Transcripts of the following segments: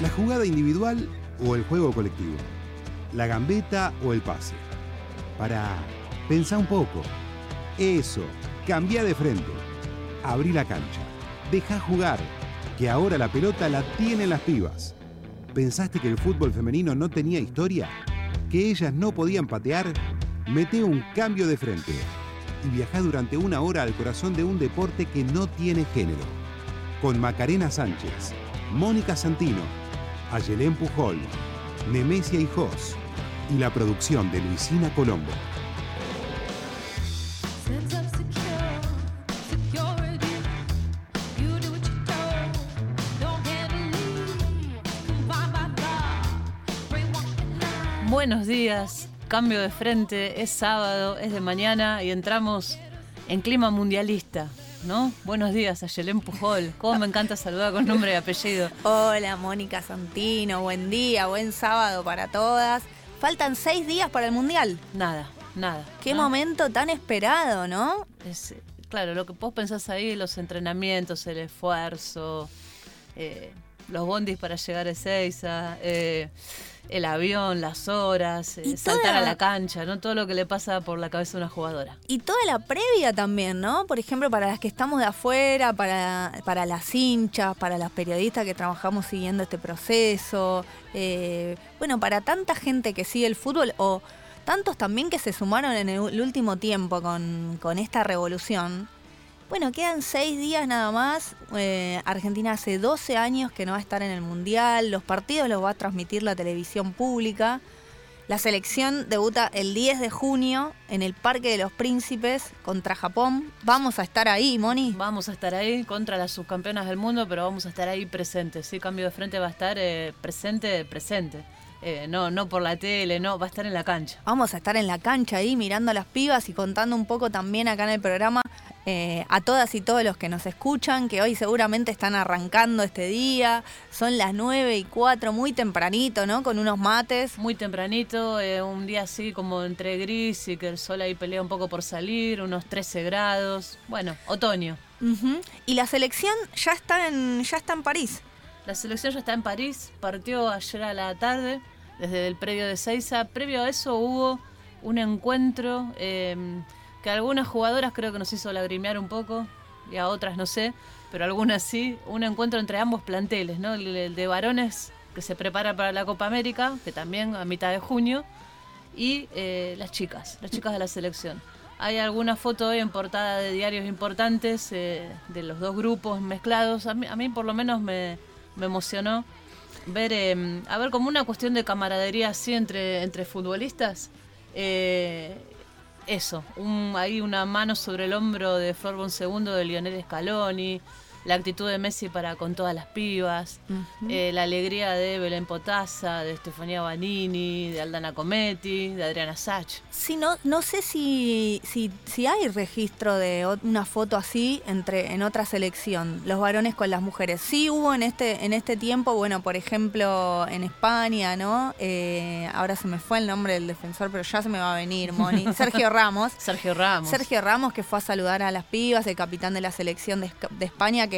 ¿La jugada individual o el juego colectivo? ¿La gambeta o el pase? Para, pensá un poco. Eso, cambia de frente. Abrí la cancha. Deja jugar, que ahora la pelota la tienen las pibas. ¿Pensaste que el fútbol femenino no tenía historia? ¿Que ellas no podían patear? Mete un cambio de frente y viaja durante una hora al corazón de un deporte que no tiene género. Con Macarena Sánchez, Mónica Santino, Ayelén Pujol, Nemesia Hijos y la producción de Luisina Colombo. Buenos días, cambio de frente, es sábado, es de mañana y entramos en clima mundialista. ¿No? Buenos días a Yelén Pujol. Cómo me encanta saludar con nombre y apellido. Hola, Mónica Santino. Buen día, buen sábado para todas. Faltan seis días para el Mundial. Nada, nada. Qué momento tan esperado, ¿no? Es, claro, lo que vos pensás ahí, los entrenamientos, el esfuerzo, eh, los bondis para llegar a Ezeiza, eh, el avión, las horas, eh, saltar toda- a la cancha, ¿no? Todo lo que le pasa por la cabeza a una jugadora. Y toda la previa también, ¿no? Por ejemplo, para las que estamos de afuera, para, para las hinchas, para las periodistas que trabajamos siguiendo este proceso, eh, bueno, para tanta gente que sigue el fútbol o tantos también que se sumaron en el último tiempo con, con esta revolución. Bueno, quedan seis días nada más. Eh, Argentina hace 12 años que no va a estar en el Mundial. Los partidos los va a transmitir la televisión pública. La selección debuta el 10 de junio en el Parque de los Príncipes contra Japón. Vamos a estar ahí, Moni. Vamos a estar ahí contra las subcampeonas del mundo, pero vamos a estar ahí presentes. Sí, cambio de frente va a estar eh, presente, presente. Eh, no, no por la tele, no, va a estar en la cancha. Vamos a estar en la cancha ahí mirando a las pibas y contando un poco también acá en el programa eh, a todas y todos los que nos escuchan, que hoy seguramente están arrancando este día. Son las 9 y 4, muy tempranito, ¿no? Con unos mates. Muy tempranito, eh, un día así como entre gris y que el sol ahí pelea un poco por salir, unos 13 grados. Bueno, otoño. Y la selección ya está en, ya está en París. La selección ya está en París, partió ayer a la tarde desde el predio de Seiza. Previo a eso hubo un encuentro eh, que a algunas jugadoras creo que nos hizo lagrimear un poco y a otras no sé, pero algunas sí. Un encuentro entre ambos planteles, ¿no? El, el de varones que se prepara para la Copa América, que también a mitad de junio, y eh, las chicas, las chicas de la selección. Hay alguna foto hoy en portada de diarios importantes eh, de los dos grupos mezclados. A mí, a mí por lo menos me, me emocionó ver, eh, a ver, como una cuestión de camaradería así entre, entre futbolistas. Eh, eso, un, hay una mano sobre el hombro de Flor segundo de Lionel Scaloni, la actitud de Messi para con todas las pibas, eh, la alegría de Belén Potasa, de Estefanía Banini, de Aldana Cometti, de Adriana Sach. Sí, no, no sé si, si, si hay registro de una foto así entre en otra selección, los varones con las mujeres. Sí hubo en este, en este tiempo, bueno, por ejemplo, en España, ¿no? Eh, ahora se me fue el nombre del defensor, pero ya se me va a venir, Moni. Sergio Ramos. Sergio Ramos. Sergio Ramos que fue a saludar a las pibas, el capitán de la selección de, de España, que,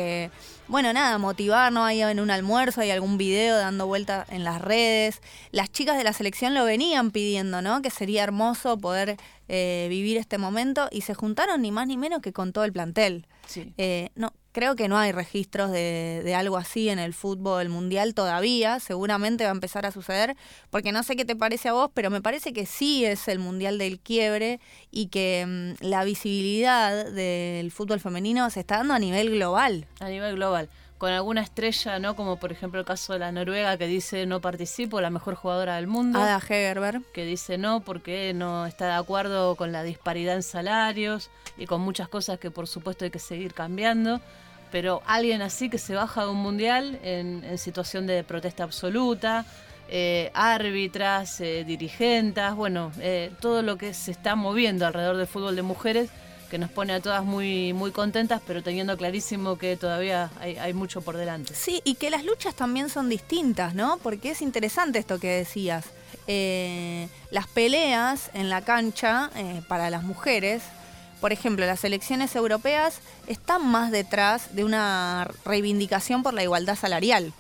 bueno, nada, motivar, ¿no? Ahí en un almuerzo hay algún video dando vuelta en las redes. Las chicas de la selección lo venían pidiendo, ¿no? Que sería hermoso poder eh, vivir este momento y se juntaron ni más ni menos que con todo el plantel. Sí. Eh, no, creo que no hay registros de, de algo así en el fútbol mundial todavía. Seguramente va a empezar a suceder, porque no sé qué te parece a vos, pero me parece que sí es el mundial del quiebre y que mm, la visibilidad del fútbol femenino se está dando a nivel global. a nivel global. Con alguna estrella, ¿no? Como por ejemplo el caso de la Noruega que dice no participo, la mejor jugadora del mundo. Ada Hegerberg. que dice no porque no está de acuerdo con la disparidad en salarios y con muchas cosas que por supuesto hay que seguir cambiando. Pero alguien así que se baja de un mundial en, en situación de protesta absoluta, eh, árbitras, eh, dirigentas, bueno, eh, todo lo que se está moviendo alrededor del fútbol de mujeres que nos pone a todas muy, muy contentas, pero teniendo clarísimo que todavía hay, hay mucho por delante. Sí, y que las luchas también son distintas, ¿no? Porque es interesante esto que decías. Eh, las peleas en la cancha eh, para las mujeres por ejemplo, las elecciones europeas están más detrás de una reivindicación por la igualdad salarial.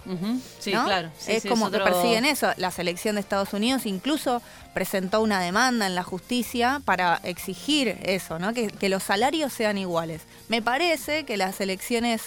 Sí, claro. es como que persiguen eso. La selección de Estados Unidos incluso presentó una demanda en la justicia para exigir eso, ¿no? que, que los salarios sean iguales. Me parece que las elecciones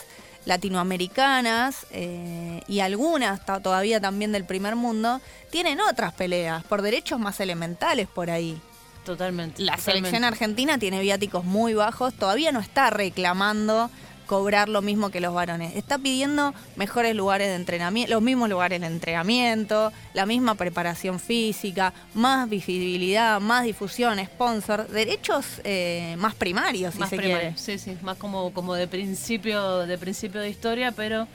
latinoamericanas eh, y algunas todavía también del primer mundo tienen otras peleas por derechos más elementales por ahí. Totalmente. La selección argentina tiene viáticos muy bajos, todavía no está reclamando cobrar lo mismo que los varones. Está pidiendo mejores lugares de entrenamiento, los mismos lugares de entrenamiento, la misma preparación física, más visibilidad, más difusión, sponsor, derechos eh, más primarios, si más se quiere. Sí, sí, más como, como de principio, de principio de historia, pero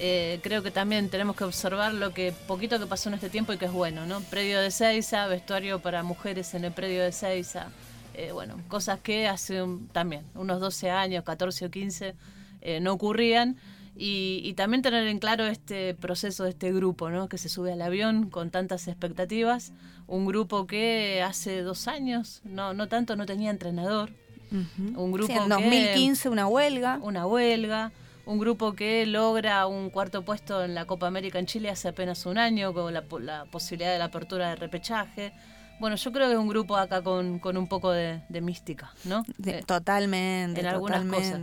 eh, creo que también tenemos que observar lo que poquito que pasó en este tiempo y que es bueno, ¿no? Predio de Seiza, vestuario para mujeres en el predio de Seiza. Eh, bueno, cosas que hace también unos 12 años, 14 o 15 eh, no ocurrían. Y, también tener en claro este proceso de este grupo, ¿no? Que se sube al avión con tantas expectativas. Un grupo que hace dos años, no, no tanto, no tenía entrenador. Un grupo en 2015 una huelga. Una huelga. Un grupo que logra un cuarto puesto en la Copa América en Chile hace apenas un año, con la, la posibilidad de la apertura de repechaje. Bueno, yo creo que es un grupo acá con, con un poco de, mística, ¿no? Eh, totalmente. En algunas cosas.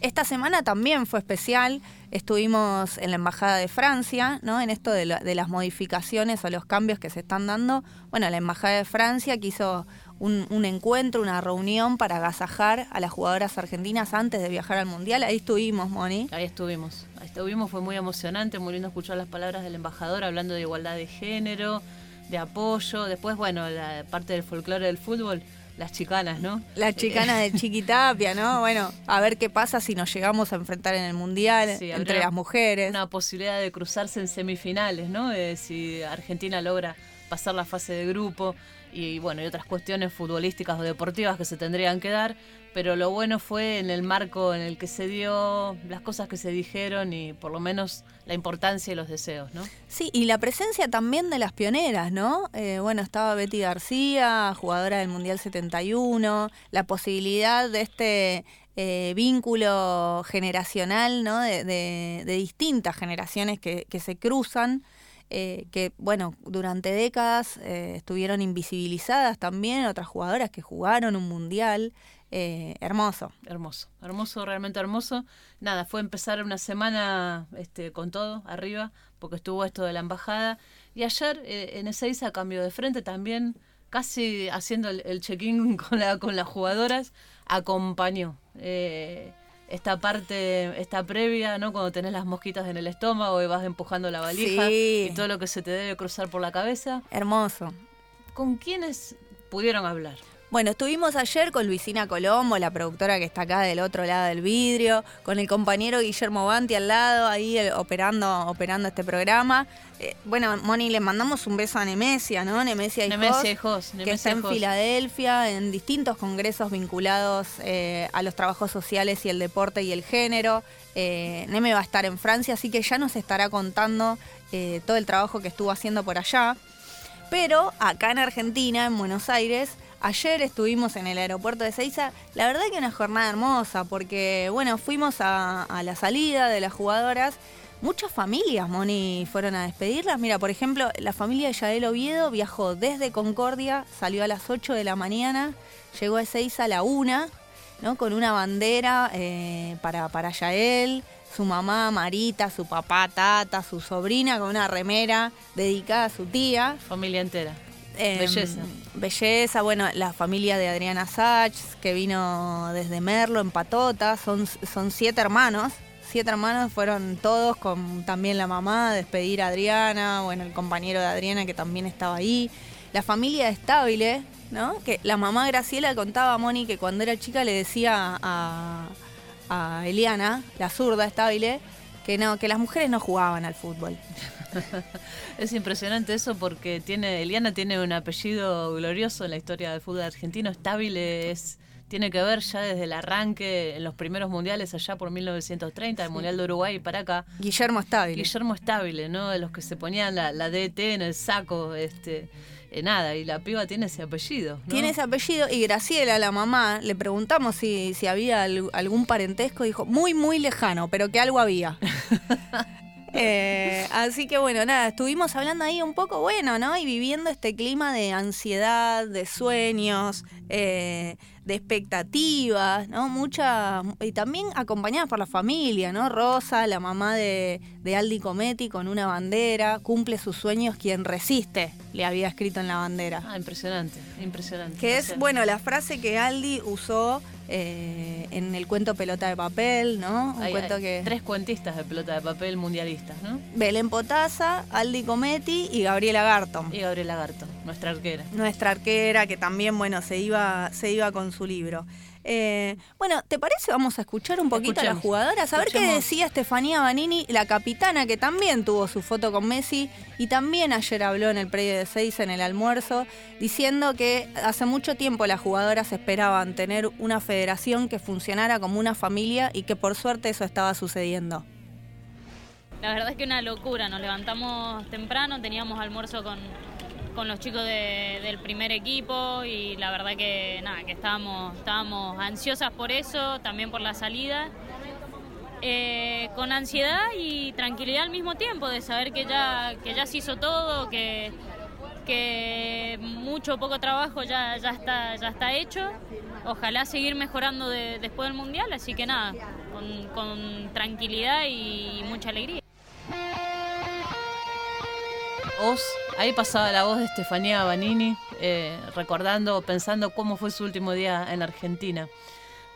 Esta semana también fue especial. Estuvimos en la Embajada de Francia, ¿no? En esto de, las modificaciones o los cambios que se están dando. Bueno, la Embajada de Francia quiso un, un, encuentro, una reunión para agasajar a las jugadoras argentinas antes de viajar al Mundial. Ahí estuvimos, Moni. Ahí estuvimos. Ahí estuvimos, fue muy emocionante, muy lindo escuchar las palabras del embajador hablando de igualdad de género de apoyo. Después, bueno, la parte del folclore del fútbol, las chicanas, ¿no? Las chicanas de Chiquitapia, ¿no? Bueno, a ver qué pasa si nos llegamos a enfrentar en el Mundial entre las mujeres. Una posibilidad de cruzarse en semifinales, ¿no? si Argentina logra pasar la fase de grupo y bueno, y otras cuestiones futbolísticas o deportivas que se tendrían que dar, pero lo bueno fue en el marco en el que se dio, las cosas que se dijeron y por lo menos la importancia y los deseos, ¿no? Sí, y la presencia también de las pioneras, ¿no? Eh, bueno, estaba Betty García, jugadora del Mundial 71, la posibilidad de este eh, vínculo generacional, ¿no? De, distintas generaciones que se cruzan. Eh, que, bueno, durante décadas eh, estuvieron invisibilizadas también, otras jugadoras que jugaron un mundial. Eh, hermoso. Hermoso, hermoso, realmente hermoso. Nada, fue empezar una semana este, con todo arriba, porque estuvo esto de la embajada. Y ayer en Ezeiza, cambio de frente también, casi haciendo el, check-in con, la, con las jugadoras, acompañó esta parte, esta previa, ¿no? Cuando tenés las mosquitas en el estómago y vas empujando la valija y todo lo que se te debe cruzar por la cabeza. Hermoso. ¿Con quiénes pudieron hablar? Bueno, estuvimos ayer con Luisina Colombo, la productora que está acá del otro lado del vidrio, con el compañero Guillermo Banti al lado, ahí eh, operando, operando este programa. Eh, bueno, Moni, le mandamos un beso a Nemesia, ¿no? Nemesia y Nemesia que está en Filadelfia, en distintos congresos vinculados eh, a los trabajos sociales y el deporte y el género. Neme va a estar en Francia, así que ya nos estará contando todo el trabajo que estuvo haciendo por allá. Pero acá en Argentina, en Buenos Aires, Ayer estuvimos en el aeropuerto de Seiza, la verdad que una jornada hermosa, porque bueno, fuimos a, la salida de las jugadoras. Muchas familias, Moni, fueron a despedirlas. Mira, por ejemplo, la familia de Yael Oviedo viajó desde Concordia, salió a las 8 de la mañana, llegó a Seiza a la 1, ¿no? Con una bandera eh, para, para Yael, su mamá Marita, su papá Tata, su sobrina con una remera dedicada a su tía. Familia entera. Em, belleza. Belleza, bueno, la familia de Adriana Sachs, que vino desde Merlo, en Patota, son, son siete hermanos. Siete hermanos fueron todos con también la mamá, despedir a Adriana, bueno, el compañero de Adriana que también estaba ahí. La familia estable, ¿no? Que la mamá Graciela contaba a Moni que cuando era chica le decía a, a Eliana, la zurda estable, que no, que las mujeres no jugaban al fútbol. es impresionante eso porque tiene Eliana tiene un apellido glorioso en la historia del fútbol argentino. Estable es tiene que ver ya desde el arranque en los primeros mundiales allá por 1930, el Mundial de Uruguay para acá. Guillermo Estable. Guillermo Estable, ¿no? De los que se ponían la, DT en el saco, este eh, nada, y la piba tiene ese apellido. Tiene ese apellido y Graciela, la mamá, le preguntamos si, si había algún parentesco, dijo, muy, muy lejano, pero que algo había. Eh, así que bueno, nada, estuvimos hablando ahí un poco, bueno, ¿no? Y viviendo este clima de ansiedad, de sueños, eh, de expectativas, ¿no? Mucha, y también acompañadas por la familia, ¿no? Rosa, la mamá de, de Aldi Cometi, con una bandera, cumple sus sueños quien resiste, le había escrito en la bandera. Ah, impresionante, impresionante. Que es, bueno, la frase que Aldi usó eh, en el cuento Pelota de Papel, ¿no? Un cuento que... Tres cuentistas de Pelota de Papel mundialistas, ¿no? Belén Potasa, Aldi Cometti y Gabriela Garton. Y Gabriela Garton, nuestra arquera. Nuestra arquera, que también, bueno, se iba, se iba con su libro. Eh, bueno, ¿te parece? Vamos a escuchar un poquito a las jugadoras, a ver qué decía Estefanía Banini, la capitana, que también tuvo su foto con Messi y también ayer habló en el predio de seis en el almuerzo, diciendo que hace mucho tiempo las jugadoras esperaban tener una federación que funcionara como una familia y que por suerte eso estaba sucediendo. La verdad es que una locura, nos levantamos temprano, teníamos almuerzo con, con los chicos del primer equipo y la verdad que nada, que estábamos, estábamos ansiosas por eso, también por la salida. Eh, con ansiedad y tranquilidad al mismo tiempo de saber que ya, que ya se hizo todo, que, que mucho poco trabajo ya, ya, está, ya está hecho. Ojalá seguir mejorando después del Mundial, así que nada, con tranquilidad y mucha alegría. Ahí pasaba la voz de Estefanía Banini, eh, recordando, pensando cómo fue su último día en Argentina.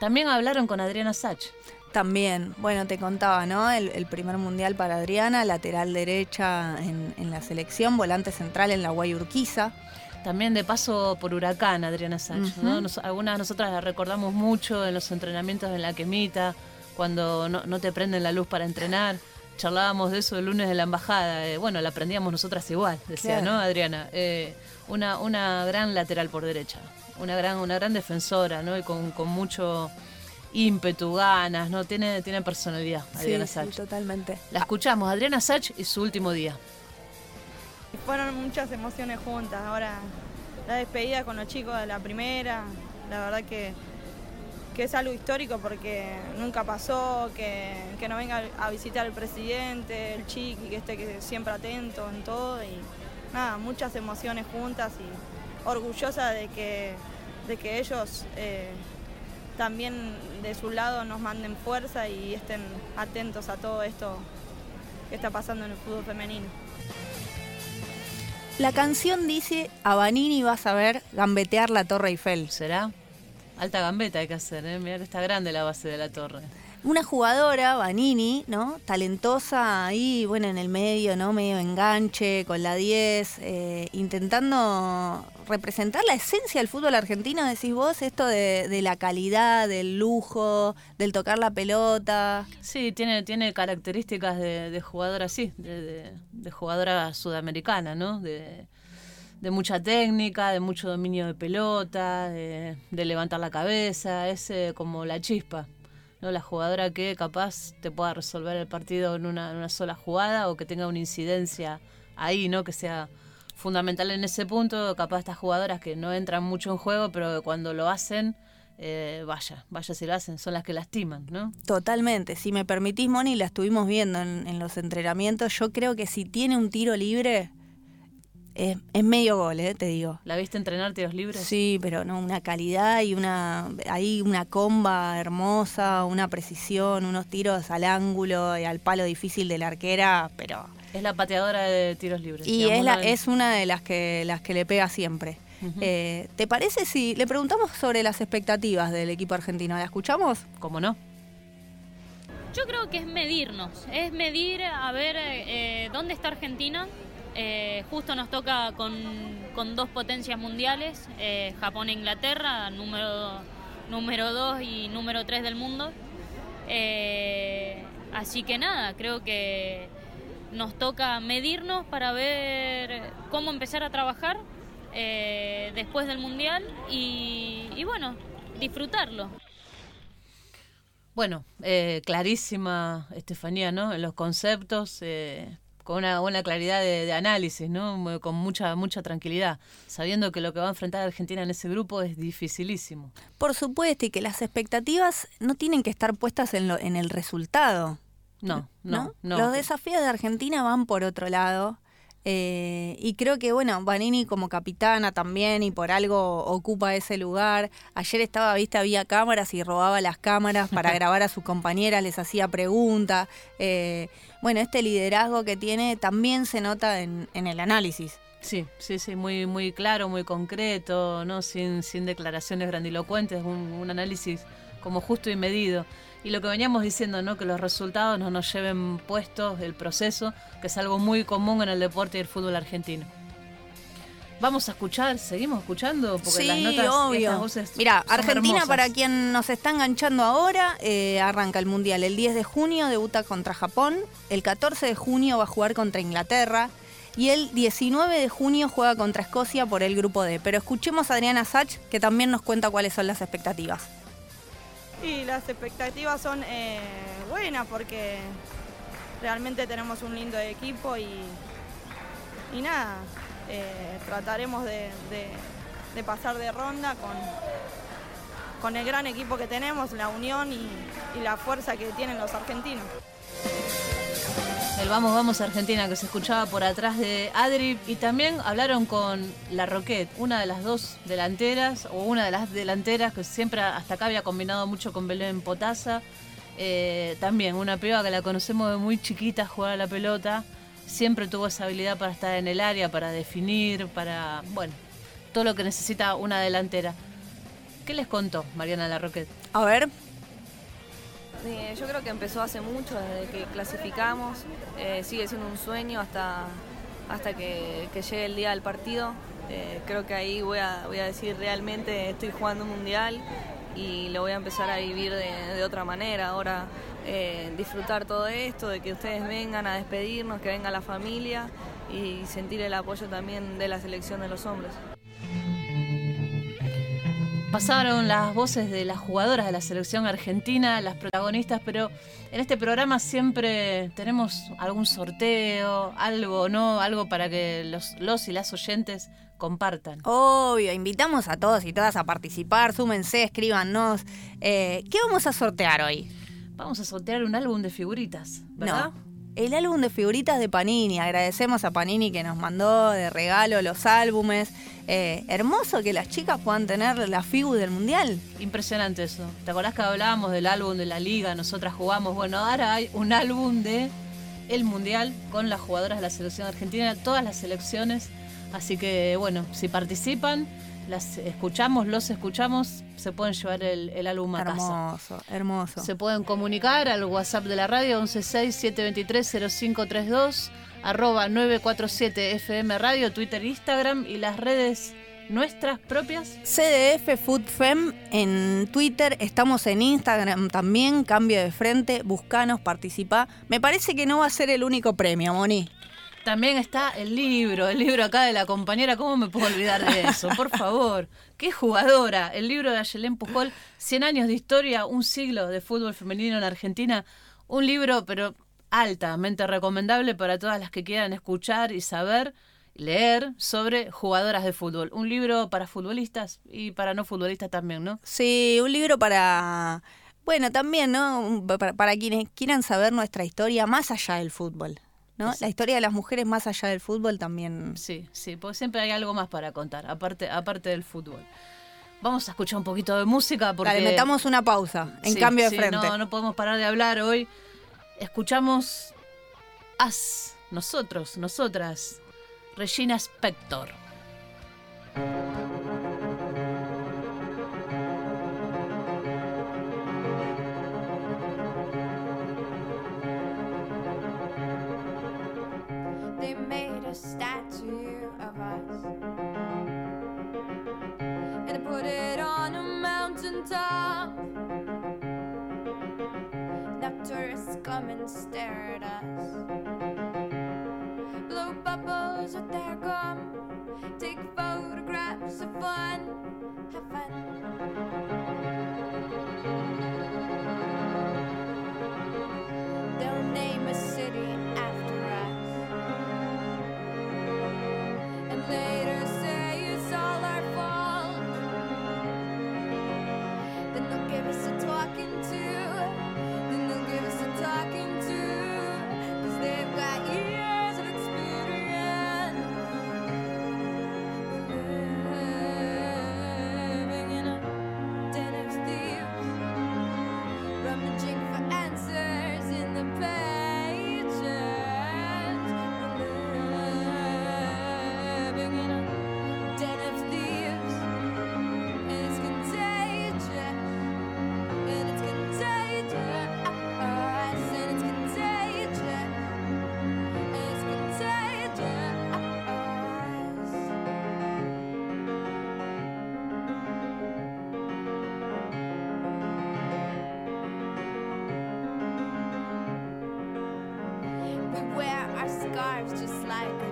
También hablaron con Adriana Sach. También, bueno, te contaba, ¿no? El, primer mundial para Adriana, lateral derecha en, la selección, volante central en la Guayurquiza. También de paso por Huracán, Adriana Sach. algunas de nosotras la recordamos mucho en los entrenamientos en la quemita, cuando no te prenden la luz para entrenar charlábamos de eso el lunes de la embajada. Eh, bueno, la aprendíamos nosotras igual, decía, ¿no, Adriana? Eh, una, una gran lateral por derecha, una gran, una gran defensora, ¿no? Y con, mucho ímpetu, ganas, ¿no? Tiene, tiene personalidad, Adriana sí, Sí, totalmente. La escuchamos, Adriana Sach y su último día. Fueron muchas emociones juntas. Ahora la despedida con los chicos de la primera, la verdad que que es algo histórico porque nunca pasó, que, que no venga a visitar el presidente, el chiqui, que esté siempre atento en todo y nada, muchas emociones juntas y orgullosa de que, de que ellos eh, también de su lado nos manden fuerza y estén atentos a todo esto que está pasando en el fútbol femenino. La canción dice, a Vanini vas a ver gambetear la Torre Eiffel. ¿Será? Alta gambeta hay que hacer, ¿eh? Mira que está grande la base de la torre. Una jugadora, Vanini, ¿no? Talentosa ahí, bueno, en el medio, ¿no? Medio enganche, con la 10, eh, intentando representar la esencia del fútbol argentino, decís vos, esto de, la calidad, del lujo, del tocar la pelota. Sí, tiene, tiene características de, jugadora así, de, de, jugadora sudamericana, ¿no? De, de mucha técnica, de mucho dominio de pelota, de, levantar la cabeza, es eh, como la chispa, ¿no? La jugadora que capaz te pueda resolver el partido en una, sola jugada o que tenga una incidencia ahí, ¿no? Que sea fundamental en ese punto, capaz estas jugadoras que no entran mucho en juego, pero cuando lo hacen, eh, vaya, vaya si lo hacen, son las que lastiman, ¿no? Totalmente. Si me permitís, Moni, la estuvimos viendo en, en los entrenamientos, yo creo que si tiene un tiro libre, es, medio gol, eh, te digo. ¿La viste entrenar tiros libres? Sí, pero no, una calidad y una. Hay una comba hermosa, una precisión, unos tiros al ángulo y al palo difícil de la arquera, pero. Es la pateadora de tiros libres. Y es, la, es una de las que, las que le pega siempre. Eh, ¿Te parece si le preguntamos sobre las expectativas del equipo argentino? ¿La escuchamos? ¿Cómo no? Yo creo que es medirnos, es medir a ver eh, dónde está Argentina, eh, justo nos toca con, dos potencias mundiales, eh, Japón e Inglaterra, número, número dos y número tres del mundo. Eh, así que nada, creo que nos toca medirnos para ver cómo empezar a trabajar después del mundial y, bueno, disfrutarlo. Bueno, clarísima Estefanía, ¿no? Los conceptos, con una buena claridad de, de, análisis, ¿no? Con mucha, mucha tranquilidad, sabiendo que lo que va a enfrentar Argentina en ese grupo es dificilísimo. Por supuesto, y que las expectativas no tienen que estar puestas en, lo, en el resultado. No, no, no, Los desafíos de Argentina van por otro lado. Eh, y creo que, bueno, Vanini como capitana también y por algo ocupa ese lugar. Ayer estaba, viste, había cámaras y robaba las cámaras para grabar a sus compañeras, les hacía preguntas. Eh, bueno, este liderazgo que tiene también se nota en, en el análisis. Sí, sí, sí, muy, muy claro, muy concreto, ¿no? Sin, sin declaraciones grandilocuentes, un, un análisis como justo y medido. Y lo que veníamos diciendo, ¿no? Que los resultados no nos lleven puestos el proceso, que es algo muy común en el deporte y el fútbol argentino. Vamos a escuchar, seguimos escuchando, porque sí, las notas, obvio. voces Mira, Argentina, hermosas. para quien nos está enganchando ahora, eh, arranca el Mundial el 10 de junio, debuta contra Japón, el 14 de junio va a jugar contra Inglaterra y el 19 de junio juega contra Escocia por el grupo D. Pero escuchemos a Adriana Sach, que también nos cuenta cuáles son las expectativas. Y las expectativas son eh, buenas porque realmente tenemos un lindo equipo y, y nada, eh, trataremos de, de- pasar de ronda con, con el gran equipo que tenemos, la unión y la fuerza que tienen los argentinos. El Vamos, Vamos Argentina que se escuchaba por atrás de Adri y también hablaron con La Roquette, una de las dos delanteras o una de las delanteras que siempre hasta acá había combinado mucho con Belén Potasa. Eh, también una piba que la conocemos de muy chiquita jugar a la pelota. Siempre tuvo esa habilidad para estar en el área, para definir, para, bueno, todo lo que necesita una delantera. ¿Qué les contó Mariana La Roquette? A ver, Eh, yo creo que empezó hace mucho, desde que clasificamos. Eh, sigue siendo un sueño hasta, hasta que, llegue el día del partido. Eh, creo que ahí voy a, voy a decir realmente estoy jugando un mundial y lo voy a empezar a vivir de, otra manera. Ahora disfrutar todo esto, de que ustedes vengan a despedirnos, que venga la familia y sentir el apoyo también de la selección de los hombres. Pasaron las voces de las jugadoras de la selección argentina, las protagonistas, pero en este programa siempre tenemos algún sorteo, algo, ¿no? Algo para que los, los y las oyentes compartan. obvio, invitamos a todos y todas a participar, súmense, escríbanos. Eh, ¿Qué vamos a sortear hoy? Vamos a sortear un álbum de figuritas, ¿verdad? No. El álbum de figuritas de Panini. Agradecemos a Panini que nos mandó de regalo los álbumes. Eh, hermoso que las chicas puedan tener la figu del mundial. Impresionante eso. ¿Te acordás que hablábamos del álbum de la liga? Nosotras jugamos. Bueno, ahora hay un álbum de el mundial con las jugadoras de la selección argentina, todas las selecciones. Así que, bueno, si participan, las escuchamos, los escuchamos, se pueden llevar el, el álbum a casa. Hermoso, hermoso. Se pueden comunicar al WhatsApp de la radio 116-723-0532, arroba 947 FM Radio, Twitter, Instagram y las redes nuestras propias. CDF Food Fem en Twitter, estamos en Instagram también, cambio de frente, buscanos, participá. Me parece que no va a ser el único premio, Moni. También está el libro, el libro acá de la compañera. ¿Cómo me puedo olvidar de eso? Por favor. Qué jugadora. El libro de Ayelén Pujol, 100 años de historia, un siglo de fútbol femenino en Argentina. Un libro, pero altamente recomendable para todas las que quieran escuchar y saber, leer sobre jugadoras de fútbol. Un libro para futbolistas y para no futbolistas también, ¿no? Sí, un libro para, bueno, también, ¿no? Para, para quienes quieran saber nuestra historia más allá del fútbol, ¿no? La historia de las mujeres más allá del fútbol también. Sí, sí, porque siempre hay algo más para contar, aparte, aparte del fútbol. Vamos a escuchar un poquito de música porque... Dale, metamos una pausa, en Sí, cambio de sí, frente. No, no podemos parar de hablar hoy. Escuchamos As, nosotros, nosotras, Regina Spector. Stare at us. Blow bubbles with their gum, take photographs of fun, have fun. curves just like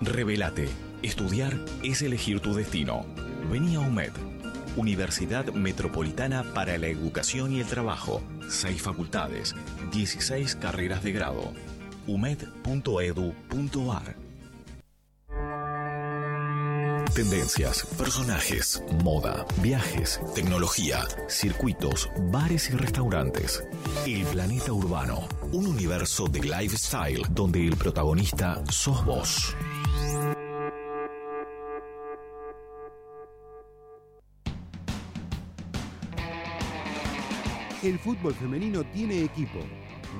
Revelate. Estudiar es elegir tu destino. Vení a UMED, Universidad Metropolitana para la Educación y el Trabajo. Seis facultades, 16 carreras de grado. umed.edu.ar Tendencias, personajes, moda, viajes, tecnología, circuitos, bares y restaurantes. El planeta urbano, un universo de lifestyle donde el protagonista sos vos. El fútbol femenino tiene equipo.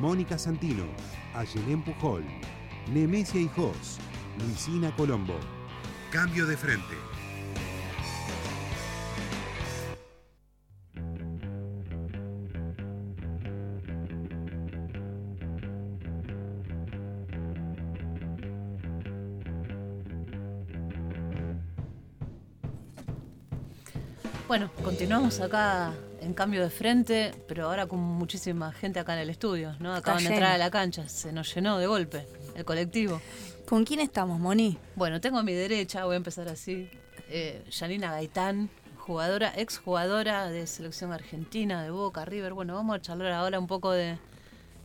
Mónica Santino, Ayelén Pujol, Nemesia Hijos, Luisina Colombo. Cambio de frente. Bueno, continuamos acá en cambio de frente, pero ahora con muchísima gente acá en el estudio, ¿no? Acaban de entrar a la cancha, se nos llenó de golpe el colectivo. ¿Con quién estamos, Moni? Bueno, tengo a mi derecha, voy a empezar así, eh, Yanina Gaitán, jugadora, ex jugadora de selección argentina, de Boca, River. Bueno, vamos a charlar ahora un poco de,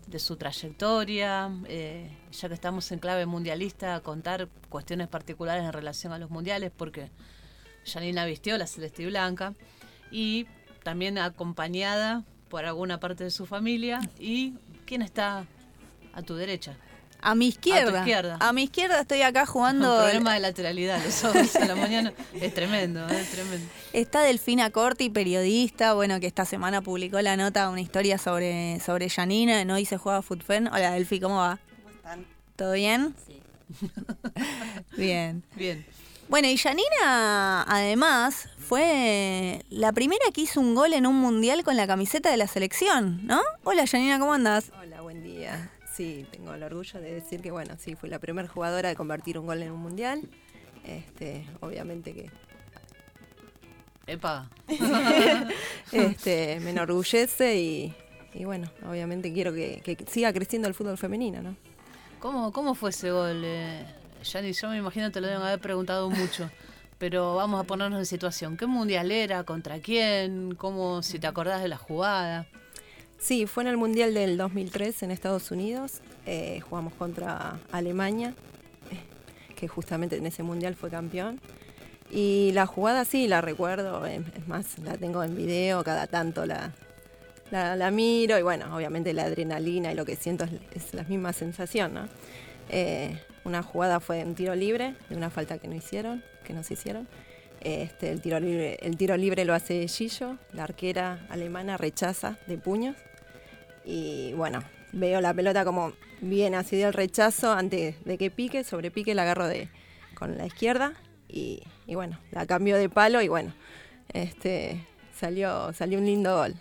de su trayectoria, eh, ya que estamos en clave mundialista, contar cuestiones particulares en relación a los mundiales, porque Yanina vistió la celeste y blanca y también acompañada por alguna parte de su familia. ¿Y quién está a tu derecha? A mi izquierda. izquierda. A mi izquierda estoy acá jugando. Un problema de lateralidad los sábados a la mañana es tremendo, es tremendo. Está Delfina Corti, periodista, bueno, que esta semana publicó la nota, una historia sobre, sobre Janina, en Hoy se juega Futfen. Hola Delfi, ¿cómo va? ¿Cómo están? ¿Todo bien? Sí. Bien. Bien. Bueno, y Janina, además, fue la primera que hizo un gol en un mundial con la camiseta de la selección, ¿no? Hola Janina, ¿cómo andás? Hola, buen día. Sí, tengo el orgullo de decir que, bueno, sí, fui la primera jugadora de convertir un gol en un mundial. Este, obviamente que Epa. este, me enorgullece y, y, bueno, obviamente quiero que, que siga creciendo el fútbol femenino, ¿no? ¿Cómo, cómo fue ese gol? Eh, Yani, yo me imagino te lo deben haber preguntado mucho. Pero vamos a ponernos en situación. ¿Qué mundial era? ¿Contra quién? ¿Cómo, si te acordás de la jugada? Sí, fue en el Mundial del 2003 en Estados Unidos. Eh, jugamos contra Alemania, eh, que justamente en ese Mundial fue campeón. Y la jugada sí, la recuerdo, es más, la tengo en video, cada tanto la, la, miro y bueno, obviamente la adrenalina y lo que siento es, es la misma sensación, ¿no? Eh, una jugada fue un tiro libre, de una falta que no hicieron, que nos hicieron. Este, el, tiro libre, el tiro libre lo hace Gillo, la arquera alemana rechaza de puños. Y bueno, veo la pelota como viene así del rechazo antes de que pique, sobre pique la agarro de, con la izquierda y, y bueno, la cambio de palo y bueno, este, salió, salió un lindo gol.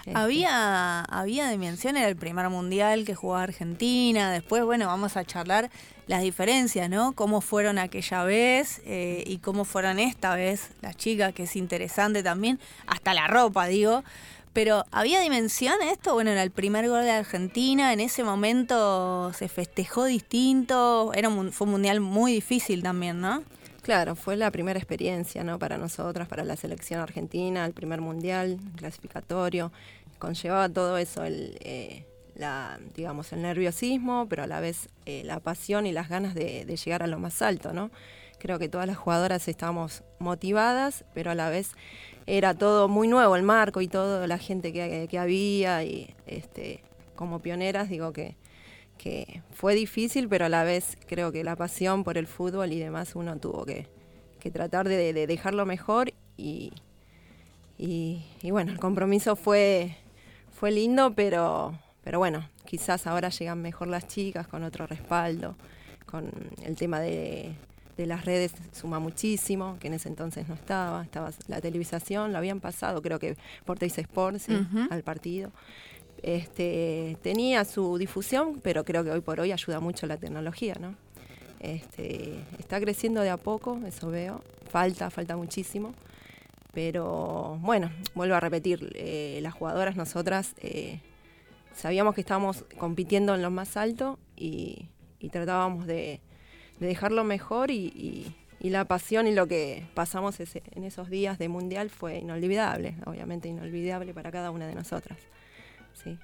Este, Había, había dimensión, era el primer mundial que jugaba Argentina. Después, bueno, vamos a charlar las diferencias, ¿no? Cómo fueron aquella vez eh, y cómo fueron esta vez las chicas, que es interesante también. Hasta la ropa, digo. Pero ¿había dimensión esto? Bueno, era el primer gol de Argentina. En ese momento se festejó distinto. Era un, fue un mundial muy difícil también, ¿no? Claro, fue la primera experiencia ¿no? para nosotras, para la selección argentina, el primer mundial clasificatorio. Conllevaba todo eso, el, eh, la, digamos, el nerviosismo, pero a la vez eh, la pasión y las ganas de, llegar a lo más alto. ¿no? Creo que todas las jugadoras estábamos motivadas, pero a la vez era todo muy nuevo, el marco y todo, la gente que, que había. Y este, como pioneras, digo que que fue difícil, pero a la vez creo que la pasión por el fútbol y demás uno tuvo que, que tratar de, de, dejarlo mejor y, y, y, bueno, el compromiso fue, fue lindo, pero, pero bueno, quizás ahora llegan mejor las chicas con otro respaldo, con el tema de, de las redes suma muchísimo, que en ese entonces no estaba, estaba la televisación, lo habían pasado, creo que por Teis Sports uh -huh. al partido. Este, tenía su difusión, pero creo que hoy por hoy ayuda mucho la tecnología, ¿no? Este, está creciendo de a poco, eso veo. Falta, falta muchísimo. Pero bueno, vuelvo a repetir, eh, las jugadoras, nosotras, eh, sabíamos que estábamos compitiendo en lo más alto y, y tratábamos de, de, dejarlo mejor y, y, y, la pasión y lo que pasamos ese, en esos días de mundial fue inolvidable, obviamente inolvidable para cada una de nosotras. Sí.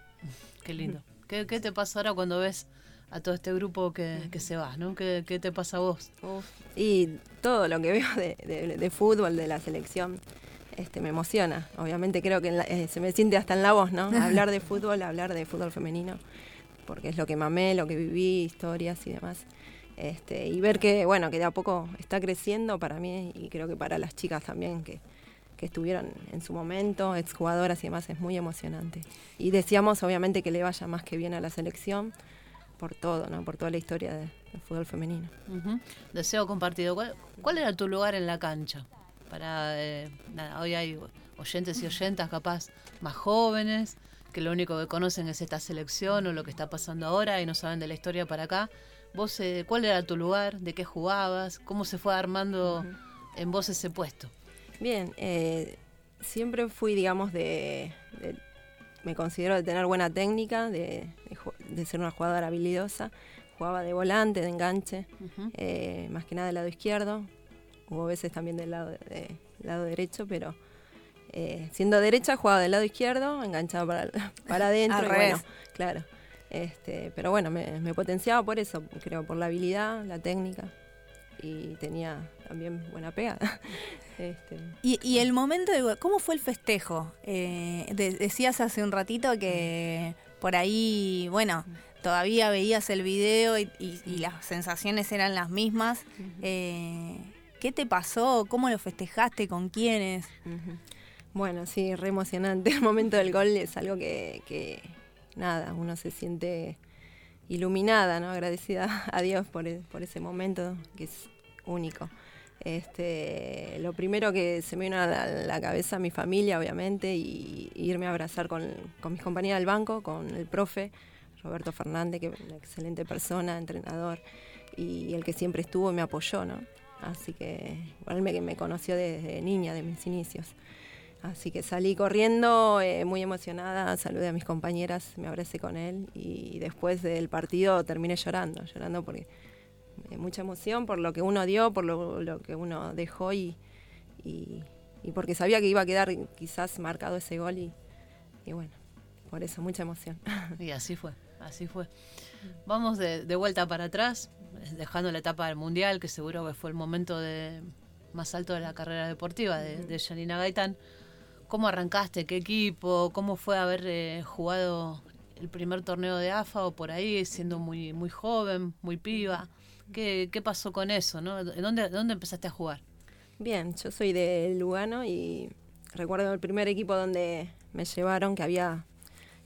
Qué lindo. ¿Qué, ¿Qué, te pasa ahora cuando ves a todo este grupo que, que se va? ¿no? ¿Qué, ¿Qué, te pasa a vos? Uf. Y todo lo que veo de, de, de, fútbol, de la selección, este, me emociona. Obviamente creo que la, eh, se me siente hasta en la voz, ¿no? hablar de fútbol, hablar de fútbol femenino, porque es lo que mamé, lo que viví, historias y demás. Este, y ver que, bueno, que de a poco está creciendo para mí y creo que para las chicas también, que, que estuvieron en su momento, exjugadoras y demás, es muy emocionante. Y deseamos obviamente que le vaya más que bien a la selección por todo, ¿no? por toda la historia de, del fútbol femenino. Uh -huh. Deseo compartido. ¿Cuál, ¿Cuál, era tu lugar en la cancha? Para eh, nada, hoy hay oyentes y oyentas capaz más jóvenes que lo único que conocen es esta selección o lo que está pasando ahora y no saben de la historia para acá. ¿Vos eh, cuál era tu lugar? ¿De qué jugabas? ¿Cómo se fue armando uh -huh. en vos ese puesto? Bien, eh, siempre fui, digamos, de, de- me considero de tener buena técnica, de, de ser una jugadora habilidosa. Jugaba de volante, de enganche, eh, más que nada del lado izquierdo. Hubo veces también del lado, de- lado derecho, pero eh, siendo derecha jugaba del lado izquierdo, enganchaba para, para adentro. Bueno, claro. Este, pero bueno, me, me potenciaba por eso, creo, por la habilidad, la técnica. Y tenía también buena pegada. Este, Y, y el momento de cómo fue el festejo. Eh, de- decías hace un ratito que por ahí, bueno, todavía veías el video y, y- y las sensaciones eran las mismas. Eh, ¿Qué te pasó? ¿Cómo lo festejaste? ¿Con quiénes? Bueno, sí, re emocionante. El momento del gol es algo que, nada, uno se siente iluminada, ¿no? Agradecida a Dios por, e- por ese momento que es único. Este, lo primero que se me vino a la, la cabeza, mi familia, obviamente, y, y irme a abrazar con, con mis compañeras del banco, con el profe Roberto Fernández, que es una excelente persona, entrenador, y el que siempre estuvo y me apoyó, ¿no? Así que, igual me, me conoció desde niña, de mis inicios. Así que salí corriendo, eh, muy emocionada, saludé a mis compañeras, me abracé con él y después del partido terminé llorando, llorando porque eh, mucha emoción por lo que uno dio, por lo, que uno dejó y, y, porque sabía que iba a quedar quizás marcado ese gol y, y bueno, por eso mucha emoción. Y así fue, así fue. Vamos de, vuelta para atrás, dejando la etapa del Mundial, que seguro que fue el momento de, más alto de la carrera deportiva de, de Janina Gaitán. ¿Cómo arrancaste? ¿Qué equipo? ¿Cómo fue haber eh, jugado el primer torneo de AFA o por ahí, siendo muy, muy joven, muy piba? ¿Qué, qué pasó con eso? ¿no? ¿En ¿Dónde, dónde empezaste a jugar? Bien, yo soy de Lugano y recuerdo el primer equipo donde me llevaron que había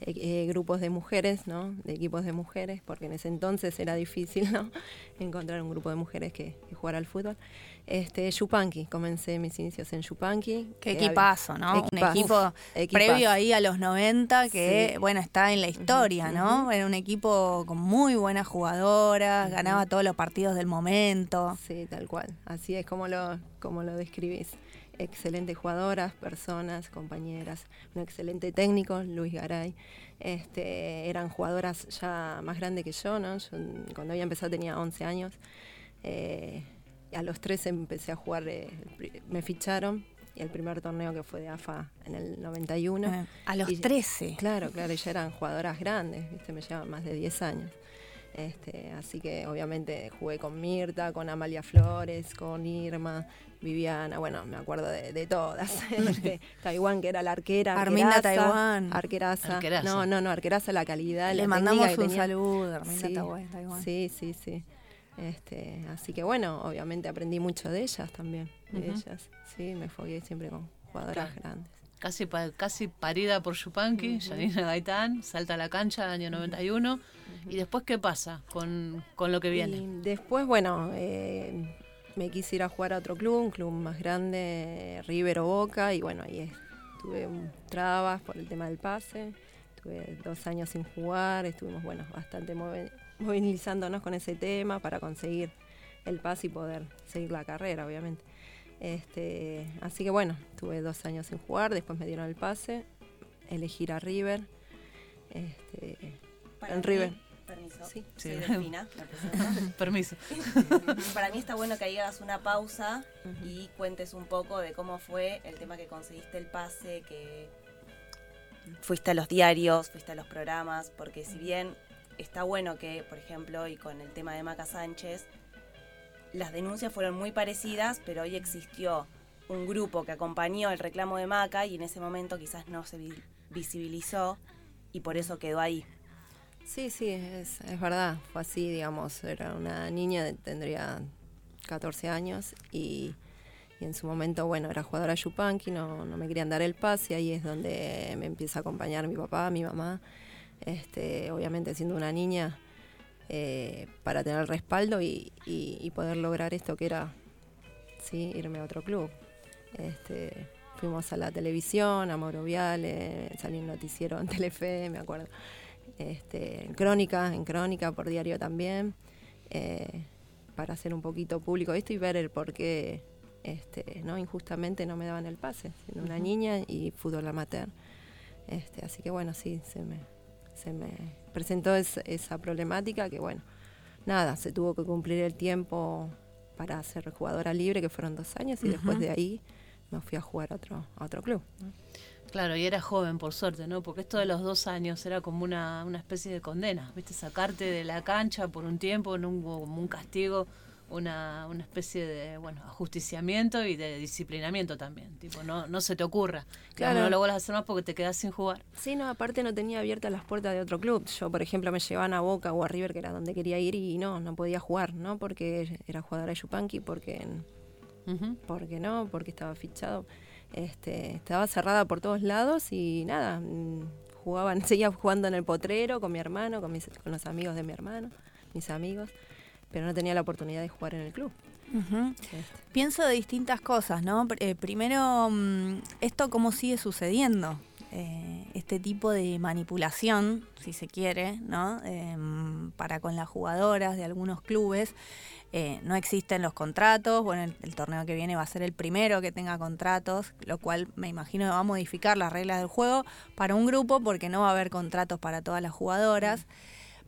eh, eh, grupos de mujeres, ¿no? De equipos de mujeres, porque en ese entonces era difícil, ¿no? Encontrar un grupo de mujeres que, que jugara al fútbol. Este, Yupanqui, comencé mis inicios en Yupanqui. Qué equipazo, ¿no? Un equipo previo ahí a los 90 que, Sí. bueno, está en la historia, ¿no? Era un equipo con muy buenas jugadoras, ganaba todos los partidos del momento. Sí, tal cual. Así es como lo, como lo describís. Excelentes jugadoras, personas, compañeras, un excelente técnico, Luis Garay. Este, eran jugadoras ya más grandes que yo, ¿no? Yo, cuando había empezado tenía 11 años. Eh, a los 13 empecé a jugar, eh, me ficharon y el primer torneo que fue de AFA en el 91. Eh, a los Y- 13. Claro, claro, ya eran jugadoras grandes, ¿viste? me llevaban más de 10 años. Este, así que obviamente jugué con Mirta, con Amalia Flores, con Irma, Viviana, bueno, me acuerdo de, de todas. Este, Taiwán, que era la arquera. Arminda Taiwán. Arqueraza. Arqueraza. No, no, no, arqueraza la calidad. Le la mandamos un tenía. saludo, Arminda Sí, Taiwán, Taiwán. Sí, sí, sí. Este, así que bueno, obviamente aprendí mucho de ellas también. De ellas. Sí, me fogué siempre con jugadoras Claro. grandes. Casi, casi parida por Yupanqui, Janina Gaitán, salta a la cancha año 91. ¿Y después qué pasa con, con lo que viene? Y después, bueno, eh, me quise ir a jugar a otro club, un club más grande, River o Boca, y bueno, ahí tuve trabas por el tema del pase, tuve dos años sin jugar, estuvimos, bueno, bastante movi- movilizándonos con ese tema para conseguir el pase y poder seguir la carrera, obviamente. Este, así que bueno, tuve dos años sin jugar, después me dieron el pase, elegir a River. Este, Para en mí- River. Permiso. Sí. Sí. Soy Delfina, me presento. Permiso. Para mí está bueno que ahí hagas una pausa y cuentes un poco de cómo fue el tema que conseguiste el pase, que fuiste a los diarios, fuiste a los programas, porque si bien está bueno que, por ejemplo, y con el tema de Maca Sánchez, las denuncias fueron muy parecidas, pero hoy existió un grupo que acompañó el reclamo de Maca y en ese momento quizás no se vi- visibilizó y por eso quedó ahí. Sí, sí, es, es verdad. Fue así, digamos. Era una niña, tendría 14 años y, y en su momento, bueno, era jugadora Yupanqui, no, no me querían dar el pase ahí es donde me empieza a acompañar mi papá, mi mamá. Este, obviamente siendo una niña, eh, para tener respaldo y, y- y poder lograr esto que era, sí, irme a otro club. Este, fuimos a la televisión, a Mauro Viale, salí un noticiero en Telefe, me acuerdo este, en crónica, en crónica por diario también, eh, para hacer un poquito público esto y ver el por qué este, no injustamente no me daban el pase, siendo una niña y fútbol amateur. Este, así que bueno, sí, se me, se me presentó es- esa problemática que bueno, nada, se tuvo que cumplir el tiempo para ser jugadora libre, que fueron dos años, y después de ahí me fui a jugar a otro, a otro club. ¿no? Claro, y era joven, por suerte, ¿no? Porque esto de los dos años era como una, una especie de condena, ¿viste? Sacarte de la cancha por un tiempo, no hubo como un castigo, una, una especie de, bueno, ajusticiamiento y de disciplinamiento también. Tipo, no, no se te ocurra. Claro. No lo vuelvas a hacer más porque te quedas sin jugar. Sí, no, aparte no tenía abiertas las puertas de otro club. Yo, por ejemplo, me llevaban a Boca o a River, que era donde quería ir, y no, no podía jugar, ¿no? Porque era jugadora de Yupanqui, porque, porque no, porque estaba fichado. Este, estaba cerrada por todos lados y nada, mm, jugaban, seguía jugando en el potrero con mi hermano, con, mis, con los amigos de mi hermano, mis amigos, pero no tenía la oportunidad de jugar en el club. Este, Pienso de distintas cosas, ¿no? Eh, primero, mm, esto cómo sigue sucediendo. Eh, este tipo de manipulación, si se quiere, ¿no? Em, para con las jugadoras de algunos clubes. Eh, no existen los contratos. Bueno, el, el torneo que viene va a ser el primero que tenga contratos, lo cual me imagino que va a modificar las reglas del juego para un grupo porque no va a haber contratos para todas las jugadoras.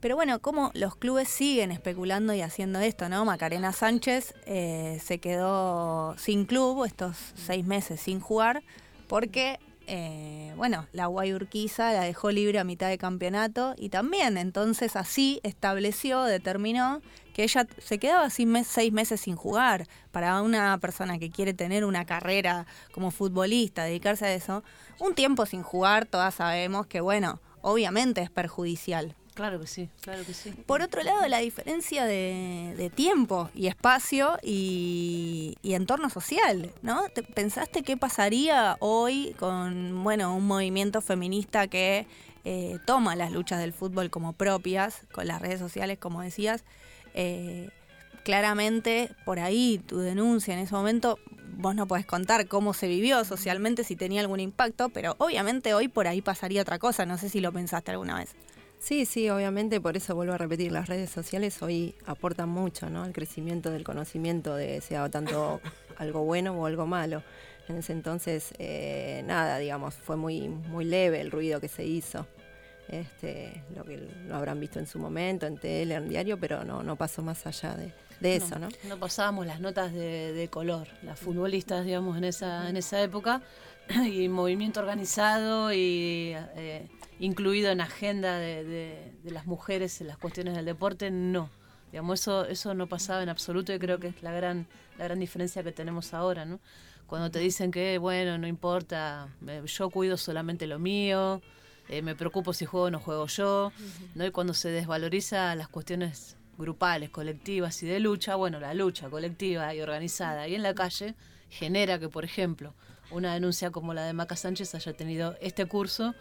Pero bueno, como los clubes siguen especulando y haciendo esto, ¿no? Macarena Sánchez eh, se quedó sin club estos seis meses sin jugar porque, eh, bueno, la Guayurquiza la dejó libre a mitad de campeonato y también entonces así estableció, determinó que ella se quedaba sin seis meses sin jugar. Para una persona que quiere tener una carrera como futbolista, dedicarse a eso, un tiempo sin jugar, todas sabemos que, bueno, obviamente es perjudicial. Claro que sí, claro que sí. Por otro lado, la diferencia de, tiempo y espacio y, y entorno social, ¿no? ¿Te- ¿Pensaste qué pasaría hoy con, bueno, un movimiento feminista que eh, toma las luchas del fútbol como propias, con las redes sociales, como decías? Eh, claramente, por ahí, tu denuncia en ese momento, vos no podés contar cómo se vivió socialmente, si tenía algún impacto, pero obviamente hoy por ahí pasaría otra cosa, no sé si lo pensaste alguna vez. Sí, sí, obviamente, por eso vuelvo a repetir, las redes sociales hoy aportan mucho, ¿no? Al crecimiento del conocimiento de sea tanto algo bueno o algo malo. En ese entonces, eh, nada, digamos, fue muy, muy leve el ruido que se hizo. Este, lo que lo habrán visto en su momento, en tele, en diario, pero no, no pasó más allá de, de eso, ¿no? No pasábamos las notas de, de color, las futbolistas, digamos, en esa, en esa época, y movimiento organizado y eh, incluido en agenda de, de- las mujeres en las cuestiones del deporte, no. Digamos, eso, eso no pasaba en absoluto y creo que es la gran, la gran diferencia que tenemos ahora, ¿no? Cuando te dicen que, bueno, no importa, yo cuido solamente lo mío, eh, me preocupo si juego o no juego yo, ¿no? Y cuando se desvaloriza las cuestiones grupales, colectivas y de lucha, bueno, la lucha colectiva y organizada y en la calle genera que, por ejemplo, una denuncia como la de Maca Sánchez haya tenido este curso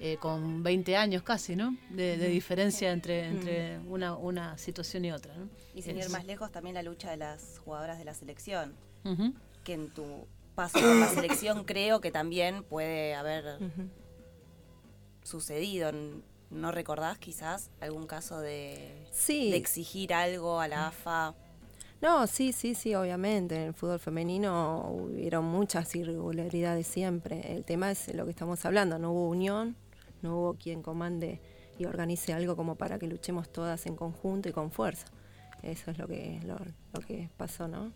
eh, con 20 años casi, ¿no? De, diferencia entre, entre una, una situación y otra, ¿no? Y sin ir más lejos, también la lucha de las jugadoras de la selección. Que en tu paso por la selección creo que también puede haber sucedido. ¿No recordás quizás algún caso de, Sí. de exigir algo a la AFA? No, sí, sí, sí, obviamente. En el fútbol femenino hubieron muchas irregularidades siempre. El tema es lo que estamos hablando, no hubo unión, no hubo quien comande y organice algo como para que luchemos todas en conjunto y con fuerza. Eso es lo que, lo, lo que pasó, ¿no?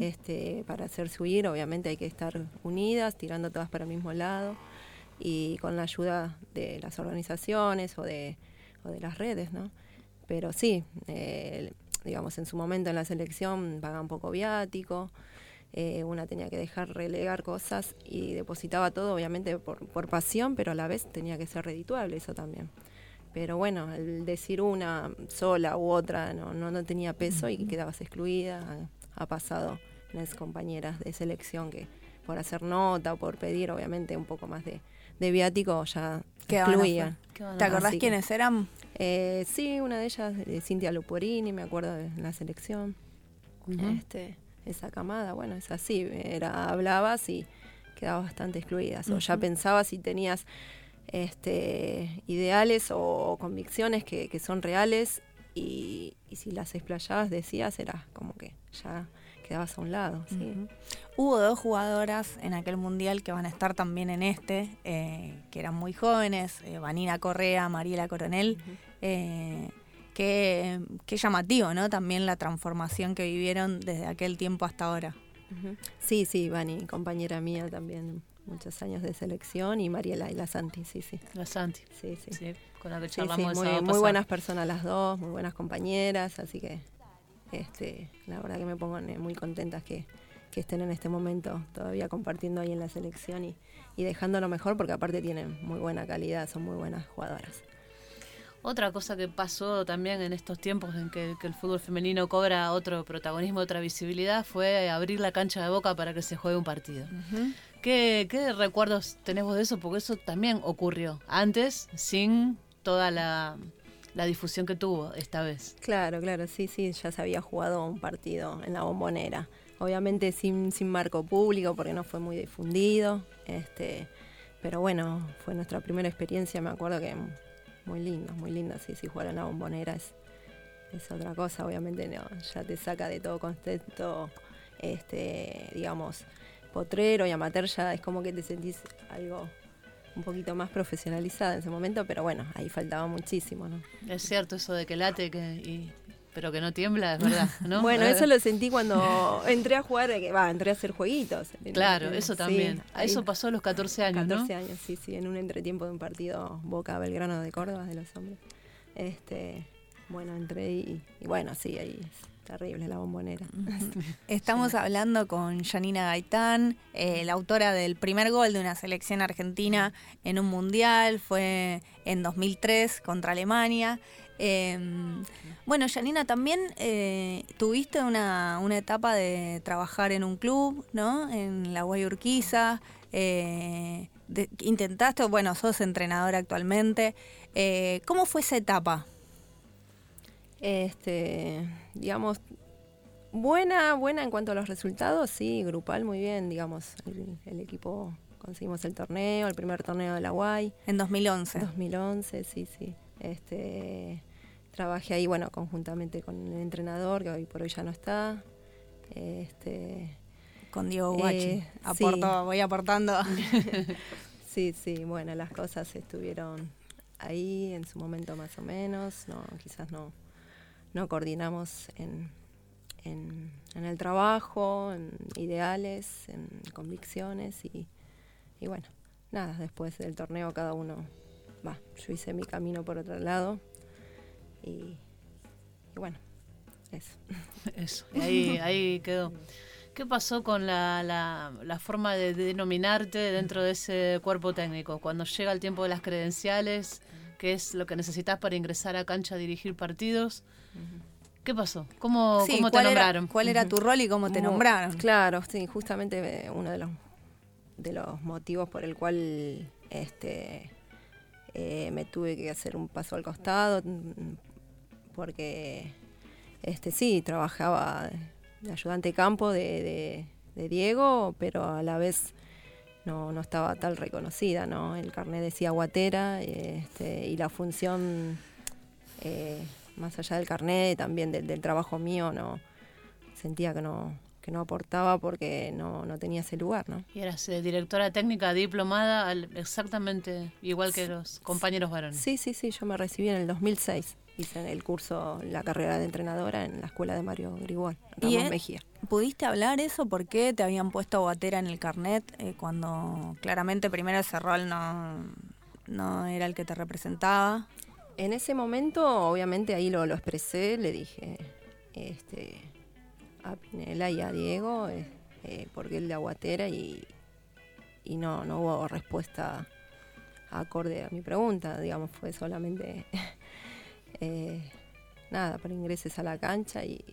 Este, para hacerse huir, obviamente hay que estar unidas, tirando todas para el mismo lado y con la ayuda de las organizaciones o de, o de las redes, ¿no? Pero sí, eh, digamos, en su momento en la selección pagaban poco viático, eh, una tenía que dejar relegar cosas y depositaba todo, obviamente, por, por pasión, pero a la vez tenía que ser redituable eso también. Pero bueno, el decir una sola u otra no, no, no tenía peso y quedabas excluida. Ha, ha pasado en las compañeras de selección que por hacer nota o por pedir, obviamente, un poco más de, de viático ya Quedaban excluían. ¿Te acordás Así quiénes eran? Eh, sí, una de ellas, eh, Cintia Luporini, me acuerdo de la selección. Ujú. este, esa camada, bueno, es así, era, hablabas y quedabas bastante excluidas. O ya pensabas si tenías este, ideales o convicciones que, que son reales y, y si las explayabas decías, era como que ya quedabas a un lado, sí. Hubo dos jugadoras en aquel mundial que van a estar también en este, eh, que eran muy jóvenes, eh, Vanina Correa, Mariela Coronel, eh, que llamativo, ¿no? También la transformación que vivieron desde aquel tiempo hasta ahora. Sí, sí, Vani, compañera mía también, muchos años de selección, y Mariela y la Santi, sí, sí. La Santi, Sí, sí. sí, con la que Sí, charlamos sí, el muy, buenas personas las dos, muy buenas compañeras, así que este, la verdad que me pongo muy contentas que, que estén en este momento todavía compartiendo ahí en la selección y, y dejándolo mejor porque aparte tienen muy buena calidad, son muy buenas jugadoras. Otra cosa que pasó también en estos tiempos en que, que el fútbol femenino cobra otro protagonismo, otra visibilidad, fue abrir la cancha de boca para que se juegue un partido. ¿Qué, qué recuerdos tenés vos de eso? Porque eso también ocurrió antes, sin toda la, la difusión que tuvo esta vez. Claro, claro, sí, sí, ya se había jugado un partido en la bombonera. Obviamente sin, sin marco público porque no fue muy difundido. Este, pero bueno, fue nuestra primera experiencia, me acuerdo que muy linda, muy linda, sí, sí, jugar en la bombonera es, es otra cosa, obviamente no, ya te saca de todo concepto, este, digamos, potrero y amateur, ya es como que te sentís algo un poquito más profesionalizada en ese momento, pero bueno, ahí faltaba muchísimo, ¿no? Es cierto eso de que late, que, y- pero que no tiembla, es verdad, ¿no? Bueno, eso lo sentí cuando entré a jugar, eh, que va, entré a hacer jueguitos. Claro, eso también. ahí, eso pasó a los 14 años, 14 ¿no? años, sí, sí, en un entretiempo de un partido Boca Belgrano de Córdoba de los hombres. Este, bueno, entré y, y bueno, sí, ahí es terrible la bombonera. Estamos hablando con Janina Gaitán, eh, la autora del primer gol de una selección argentina en un mundial, fue en 2003 contra Alemania. Eh, bueno, Janina, también eh, tuviste una, una etapa de trabajar en un club, ¿no? En la Guayurquiza. Eh, de- intentaste, bueno, sos entrenadora actualmente. Eh, ¿Cómo fue esa etapa? Este, digamos, buena, buena en cuanto a los resultados, sí, grupal muy bien, digamos, el, el equipo conseguimos el torneo, el primer torneo de la Guay. En 2011. 2011, sí, sí. Este, trabajé ahí, bueno, conjuntamente con el entrenador, que hoy por hoy ya no está. Este, Con Diego Guachi. Eh, Aporto, sí. voy aportando. sí, sí, bueno, las cosas estuvieron ahí en su momento más o menos, no, quizás no, no coordinamos en, en, en el trabajo, en ideales, en convicciones y, y bueno, nada, después del torneo cada uno va, yo hice mi camino por otro lado y, y bueno, eso. Eso, ahí, ahí quedó. ¿Qué pasó con la, la- la forma de denominarte dentro de ese cuerpo técnico? Cuando llega el tiempo de las credenciales, ¿qué es lo que necesitas para ingresar a cancha a dirigir partidos? ¿Qué pasó? ¿Cómo, Sí, cómo te ¿cuál era- nombraron? cuál era tu rol y cómo te nombraron? Claro, sí, justamente eh, uno de los, de los motivos por el cual este, eh, me tuve que hacer un paso al costado, mm, porque este, sí, trabajaba de ayudante campo de, de- de Diego, pero a la vez no, no estaba tal reconocida, ¿no? El carnet decía guatera este, y la función, eh, más allá del carnet, también del, del trabajo mío, no sentía que no, que no aportaba porque no, no tenía ese lugar, ¿no? Y eras eh, directora técnica diplomada al- exactamente igual que los compañeros varones. Sí, sí, sí, yo me recibí en el 2006. Hice el curso, la carrera de entrenadora en la escuela de Mario Grigol, ¿Y Ramos él- Mejía. ¿Pudiste hablar eso? ¿Por qué te habían puesto guatera en el carnet eh, cuando claramente primero ese rol no, no era el que te representaba? En ese momento, obviamente, ahí lo, lo expresé, le dije este, a Pinela y a Diego, eh, eh, porque él de Aguatera y, y no, no hubo respuesta acorde a mi pregunta, digamos, fue solamente eh, nada, para ingreses a la cancha y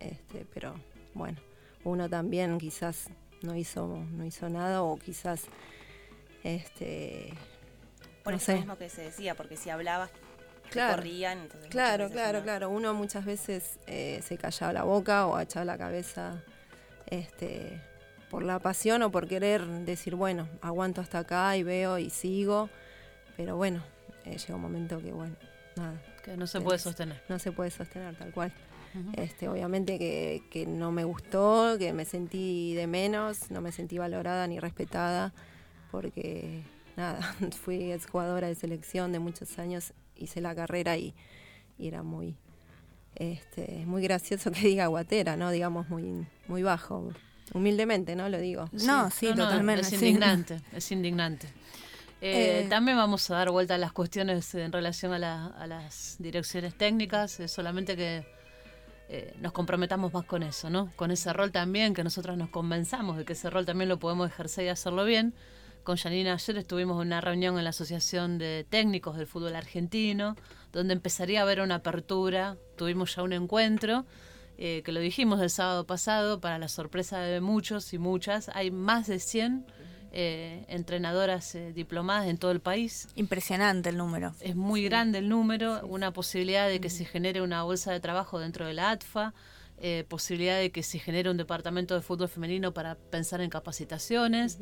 este, pero bueno, uno también quizás no hizo, no hizo nada o quizás este Por no eso sé. mismo que se decía, porque si hablabas, Claro. corrían. Entonces Claro, claro, claro. Uno muchas veces eh, se callaba la boca o echaba la cabeza este, por la pasión o por querer decir, bueno, aguanto hasta acá y veo y sigo. Pero bueno, eh, llega un momento que, bueno, nada. Que no se puede sostener. No se puede sostener tal cual. Este, obviamente que, que no me gustó, que me sentí de menos, no me sentí valorada ni respetada, porque nada, fui exjugadora de selección de muchos años, hice la carrera y, y era muy, este, muy gracioso que diga guatera, ¿no? Digamos muy, muy bajo. Humildemente, ¿no? Lo digo. No, sí, totalmente. Es sí. indignante, es indignante. Eh, Eh, también vamos a dar vuelta a las cuestiones en relación a, la- a las direcciones técnicas, es solamente que eh, nos comprometamos más con eso, ¿no? Con ese rol también, que nosotros nos convenzamos de que ese rol también lo podemos ejercer y hacerlo bien. Con Janina ayer estuvimos en una reunión en la Asociación de Técnicos del Fútbol Argentino, donde empezaría a haber una apertura, tuvimos ya un encuentro, eh, que lo dijimos el sábado pasado, para la sorpresa de muchos y muchas, hay más de 100 eh, entrenadoras eh, diplomadas en todo el país. Impresionante el número. Es muy grande el número, una posibilidad de que se genere una bolsa de trabajo dentro de la ATFA, eh, posibilidad de que se genere un departamento de fútbol femenino para pensar en capacitaciones,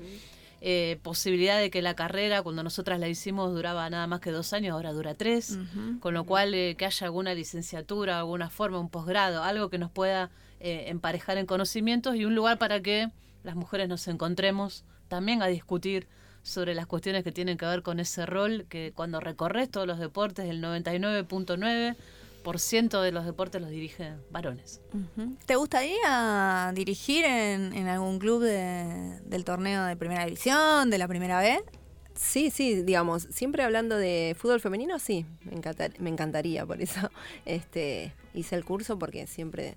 eh, posibilidad de que la carrera, cuando nosotras la hicimos, duraba nada más que dos años, ahora dura tres, con lo cual eh, que haya alguna licenciatura, alguna forma, un posgrado, algo que nos pueda eh, emparejar en conocimientos y un lugar para que las mujeres nos encontremos también a discutir sobre las cuestiones que tienen que ver con ese rol que cuando recorres todos los deportes, el 99.9% de los deportes los dirigen varones. ¿Te gustaría dirigir en, en algún club de- del torneo de primera división, de la primera B? Sí, sí, digamos, siempre hablando de fútbol femenino, sí, me, encantar- me encantaría, por eso este, hice el curso porque siempre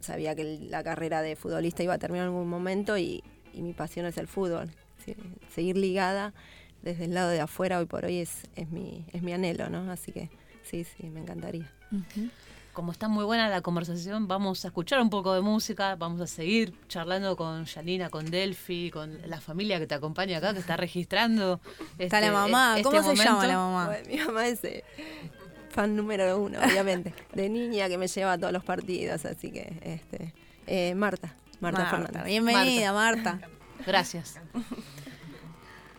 sabía que la carrera de futbolista iba a terminar en algún momento y, y mi pasión es el fútbol. Sí, seguir ligada desde el lado de afuera hoy por hoy es, es, mi, es mi anhelo, ¿no? Así que sí, sí, me encantaría. Como está muy buena la conversación, vamos a escuchar un poco de música, vamos a seguir charlando con Janina, con Delphi, con la familia que te acompaña acá, que está registrando. Está este- la mamá. este ¿Cómo se llama la mamá? Bueno, mi mamá es eh, fan número uno, obviamente, de niña que me lleva a todos los partidos, así que este, eh, Marta, Marta, Fernández. Bienvenida, Marta. Gracias.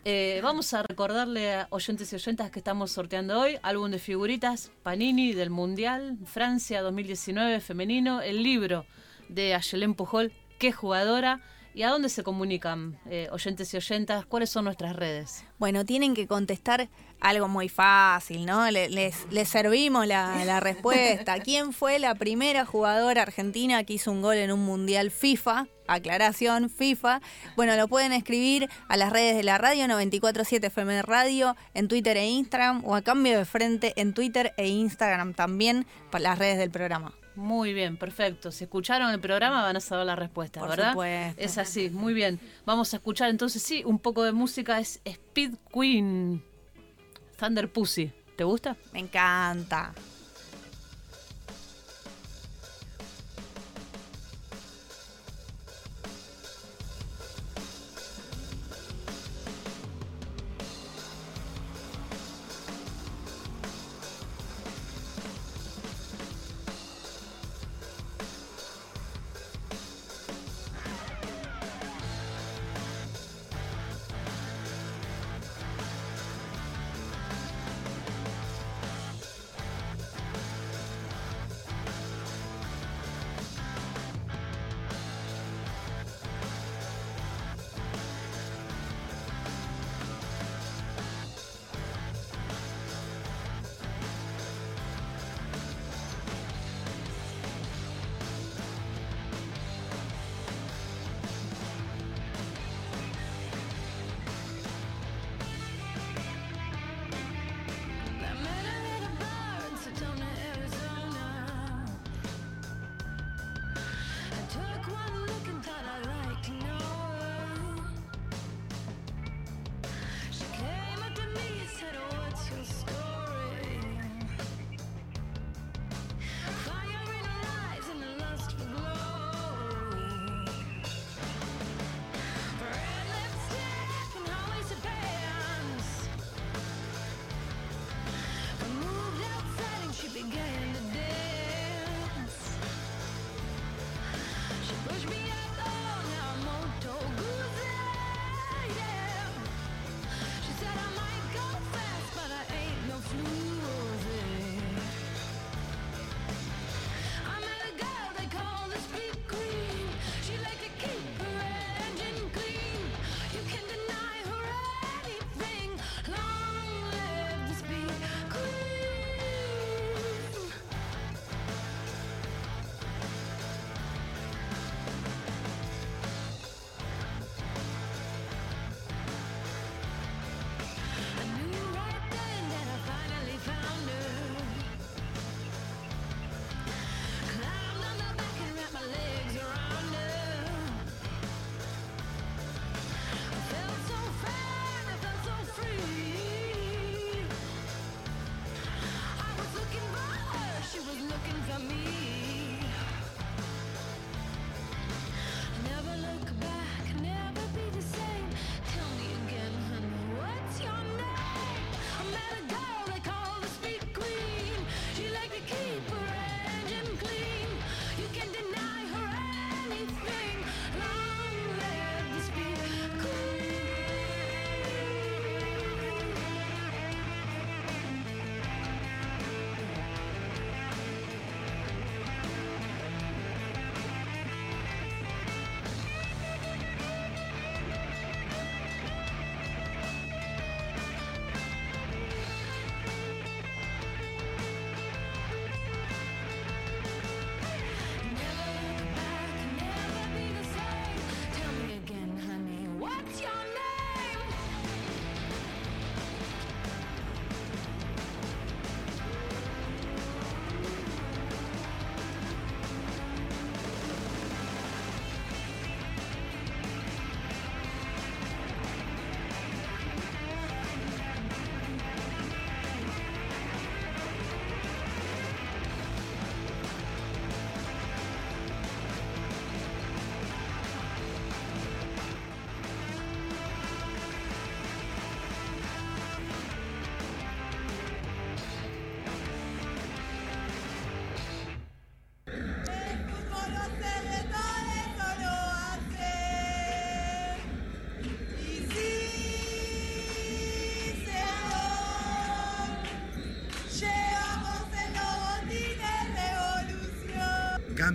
Eh, vamos a recordarle a oyentes y oyentas que estamos sorteando hoy álbum de figuritas Panini del Mundial Francia 2019 femenino, el libro de Ayelén Pujol, qué jugadora y a dónde se comunican eh, oyentes y oyentas, cuáles son nuestras redes. Bueno, tienen que contestar algo muy fácil, ¿no? Le- Les, les servimos la, la respuesta. ¿Quién fue la primera jugadora argentina que hizo un gol en un mundial FIFA? Aclaración, FIFA. Bueno, lo pueden escribir a las redes de la radio 947 FM Radio, en Twitter e Instagram, o a cambio de frente en Twitter e Instagram también, para las redes del programa. Muy bien, perfecto. Si escucharon el programa van a saber la respuesta, Por ¿verdad? supuesto. Es así, muy bien. Vamos a escuchar entonces, sí, un poco de música. Es Speed Queen, Thunder Pussy. ¿Te gusta? Me encanta.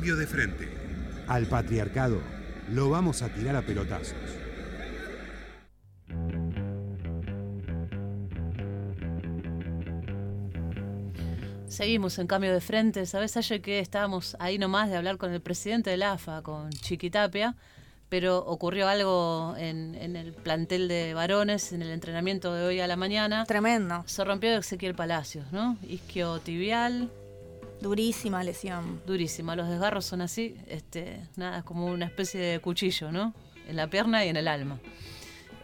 Cambio de frente. Al patriarcado lo vamos a tirar a pelotazos. Seguimos en cambio de frente. ¿Sabes, ayer que estábamos ahí nomás de hablar con el presidente del AFA, con Chiquitapia? Pero ocurrió algo en, en el plantel de varones, en el entrenamiento de hoy a la mañana. Tremendo. Se rompió Ezequiel Palacios, ¿no? Isquiotibial, Durísima lesión. durísima. Los desgarros son así, este, nada, es como una especie de cuchillo, ¿no? En la pierna y en el alma.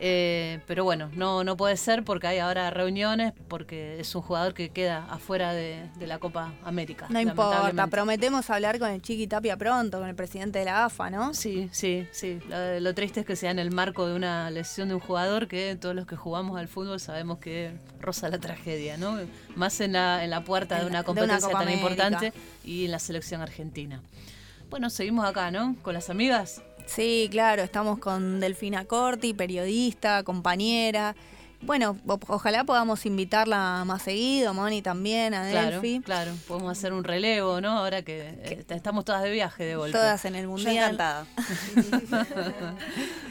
Eh, pero bueno, no, no puede ser porque hay ahora reuniones, porque es un jugador que queda afuera de, de la Copa América. No importa, prometemos hablar con el Chiqui Tapia pronto, con el presidente de la AFA, ¿no? Sí, sí, sí. Lo, lo triste es que sea en el marco de una lesión de un jugador que todos los que jugamos al fútbol sabemos que roza la tragedia, ¿no? Más en la, en la puerta En de una la- de una competencia tan América. importante y en la selección argentina. Bueno, seguimos acá, ¿no? Con las amigas. Sí, claro, estamos con Delfina Corti, periodista, compañera. Bueno, ojalá podamos invitarla más seguido, Moni también, a Claro, Delphi. claro. Podemos hacer un relevo, ¿no? Ahora que eh, estamos todas de viaje de golpe. Todas en el Yo Mundial. encantada.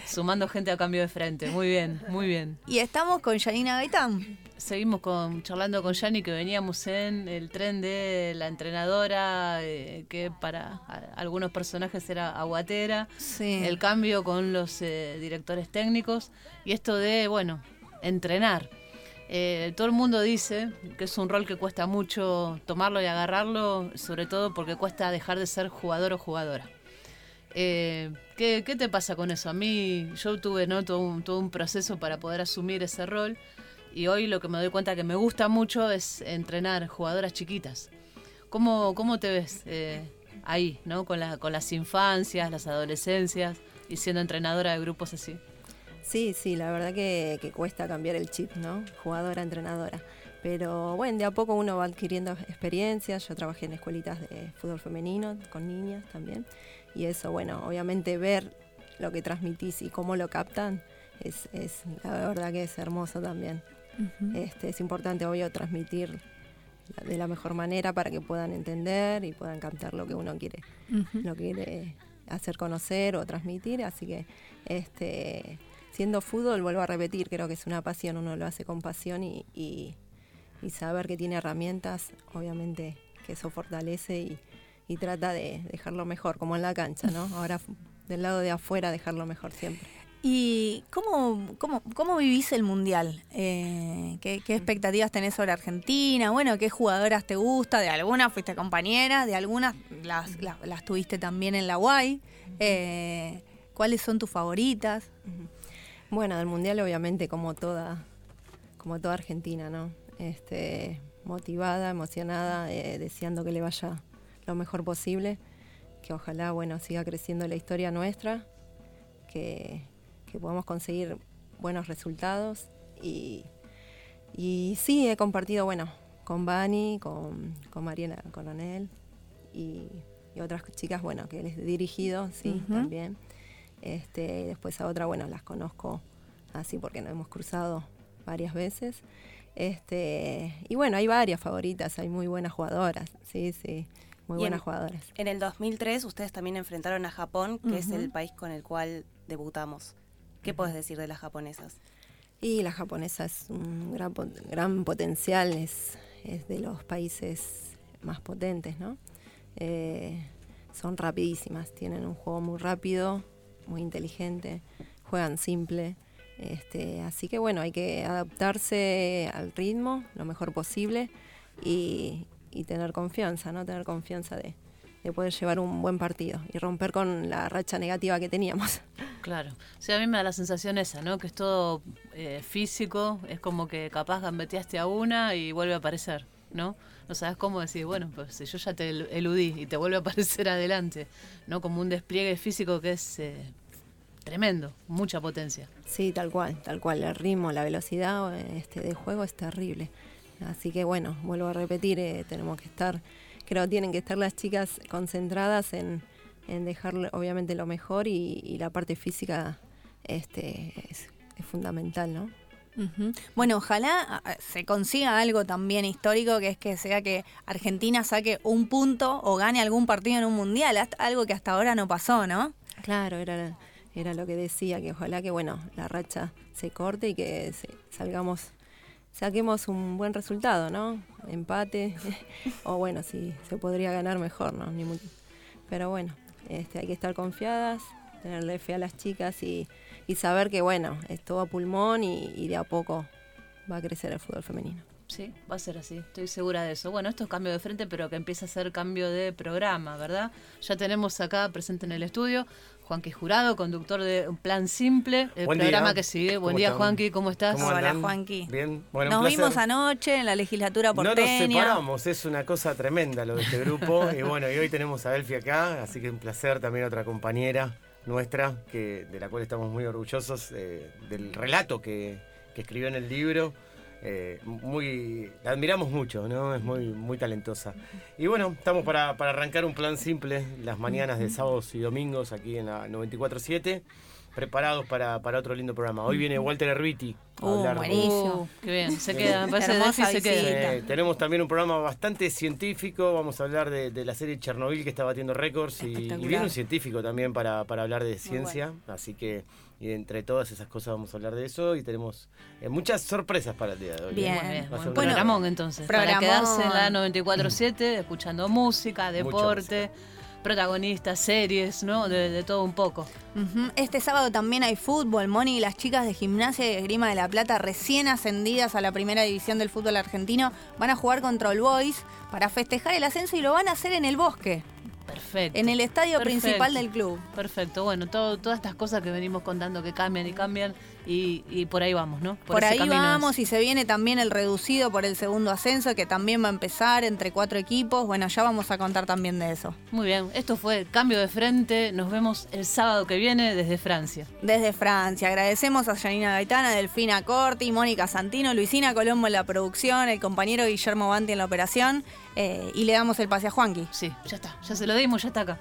Sumando gente a cambio de frente. Muy bien, muy bien. Y estamos con Janina Gaitán. Seguimos con, charlando con Yani que veníamos en el tren de la entrenadora, eh, que para a- algunos personajes era aguatera, Sí. el cambio con los eh, directores técnicos y esto de, bueno, entrenar. Eh, todo el mundo dice que es un rol que cuesta mucho tomarlo y agarrarlo, sobre todo porque cuesta dejar de ser jugador o jugadora. Eh, ¿qué, qué te pasa con eso? A mí, yo tuve ¿no? todo, un, todo un proceso para poder asumir ese rol y hoy lo que me doy cuenta que me gusta mucho es entrenar jugadoras chiquitas. ¿Cómo, cómo te ves eh, ahí, ¿no? con, la, con las infancias, las adolescencias y siendo entrenadora de grupos así? Sí, sí, la verdad que, cuesta cambiar el chip, ¿no? Jugadora, entrenadora. Pero bueno, de a poco uno va adquiriendo experiencias. Yo trabajé en escuelitas de fútbol femenino, con niñas también. Y eso, bueno, obviamente ver lo que transmitís y cómo lo captan, es, es la verdad que es hermoso también. Este, es importante, obvio, transmitir de la mejor manera para que puedan entender y puedan captar lo que uno quiere, lo quiere hacer conocer o transmitir. Así que, este, siendo fútbol, vuelvo a repetir, creo que es una pasión, uno lo hace con pasión y, y- y saber que tiene herramientas, obviamente que eso fortalece y, y trata de dejarlo mejor, como en la cancha, ¿no? Ahora del lado de afuera dejarlo mejor siempre. ¿Y cómo, cómo, cómo vivís el Mundial? Eh, ¿qué, expectativas tenés sobre Argentina? Bueno, ¿qué jugadoras te gusta? De algunas fuiste compañera, de algunas las, las, las tuviste también en la UAI. Eh, ¿Cuáles son tus favoritas? Bueno, del mundial obviamente como toda, como toda Argentina, ¿no? Este, motivada, emocionada, eh, deseando que le vaya lo mejor posible, que ojalá, bueno, siga creciendo la historia nuestra, que, que podamos conseguir buenos resultados y, y sí, he compartido, bueno, con Bani, con, con Mariana Coronel y, y otras chicas, bueno, que les he dirigido, sí, también. Este, y después a otra, bueno, las conozco así porque nos hemos cruzado varias veces. Este, y bueno, hay varias favoritas, hay muy buenas jugadoras, sí, sí, muy Y buenas en- jugadoras. En el 2003 ustedes también enfrentaron a Japón, que es el país con el cual debutamos. ¿Qué puedes decir de las japonesas? Y la japonesa es un gran, gran potencial, es, es de los países más potentes, ¿no? Eh, son rapidísimas, tienen un juego muy rápido, muy inteligente, juegan simple. Este, así que bueno, hay que adaptarse al ritmo lo mejor posible y, y tener confianza, ¿no? Tener confianza de, de poder llevar un buen partido y romper con la racha negativa que teníamos. Claro. Sí, a mí me da la sensación esa, ¿no? Que es todo eh, físico, es como que capaz gambeteaste a una y vuelve a aparecer, ¿no? No sabes cómo decir, bueno, pues si yo ya te el- eludí y te vuelve a aparecer adelante, ¿no? Como un despliegue físico que es eh, tremendo, mucha potencia. Sí, tal cual, tal cual. El ritmo, la velocidad este, de juego es terrible. Así que bueno, vuelvo a repetir, eh, tenemos que estar, creo que tienen que estar las chicas concentradas en, en dejar obviamente lo mejor y, y la parte física este, es, es fundamental, ¿no? Bueno, ojalá ah, se consiga algo también histórico, que es que sea que Argentina saque un punto o gane algún partido en un mundial, algo que hasta ahora no pasó, ¿no? Claro, era, era lo que decía, que ojalá que bueno, la racha se corte y que se- salgamos, saquemos un buen resultado, ¿no? Empate, o bueno, si se podría ganar mejor, ¿no? Ni muy- pero bueno, este, hay que estar confiadas, tenerle fe a las chicas y, y saber que bueno, es todo a pulmón y, y de a poco va a crecer el fútbol femenino. Sí, va a ser así, estoy segura de eso. Bueno, esto es cambio de frente, pero que empieza a ser cambio de programa, ¿verdad? Ya tenemos acá presente en el estudio Juanqui Jurado, conductor de Plan Simple, el Buen programa día. que sigue. Buen ¿Cómo día, están? Juanqui, ¿cómo estás? ¿Cómo Hola? Juanqui. Bien, bueno, Nos un vimos anoche en la legislatura No nos porteña. separamos, es una cosa tremenda lo de este grupo. y bueno, y hoy tenemos a Elfi acá, así que un placer también otra compañera nuestra, que, de la cual estamos muy orgullosos eh, del relato que, que escribió en el libro. Eh, muy, la admiramos mucho, ¿no? Es muy, muy talentosa. Y bueno, estamos para, para arrancar un plan simple las mañanas de sábados y domingos aquí en la 94.7, preparados para, para otro lindo programa. Hoy viene Walter Erviti a Uh, hablar de- buenísimo. Uh, qué bien, se queda, me parece Hermosa se queda. Eh, tenemos también un programa bastante científico. Vamos a hablar de, de la serie Chernobyl que está batiendo récords. Y, y viene un científico también para, para hablar de ciencia. Así que y entre todas esas cosas vamos a hablar de eso. Y tenemos eh, muchas sorpresas para el día de hoy. Bien. ¿eh? Muy bien, Bueno, programón entonces. Para quedarse en la 94.7, escuchando música, deporte, protagonistas, series, ¿no? De, de todo un poco. Este sábado también hay fútbol. Moni y las chicas de gimnasia y esgrima de la Plata, recién ascendidas a la primera división del fútbol argentino, van a jugar contra el Boys para festejar el ascenso y lo van a hacer en el bosque, Perfecto. en el estadio Perfecto. principal del club. Perfecto, bueno, todo, todas estas cosas que venimos contando que cambian y cambian y, y por ahí vamos, ¿no? Por, ahí es. vamos y se viene también el reducido por el segundo ascenso que también va a empezar entre cuatro equipos. Bueno, ya vamos a contar también de eso. Muy bien, esto fue Cambio de Frente, nos vemos el sábado que viene desde Francia. Desde Francia, agradecemos a Janina Gaitana, Delfina Corti, Mónica Santino, Luisina Colombo en la producción, el compañero Guillermo Banti en la operación eh, y le damos el pase a Juanqui. Sí, ya está, ya se lo dimos, ya está acá.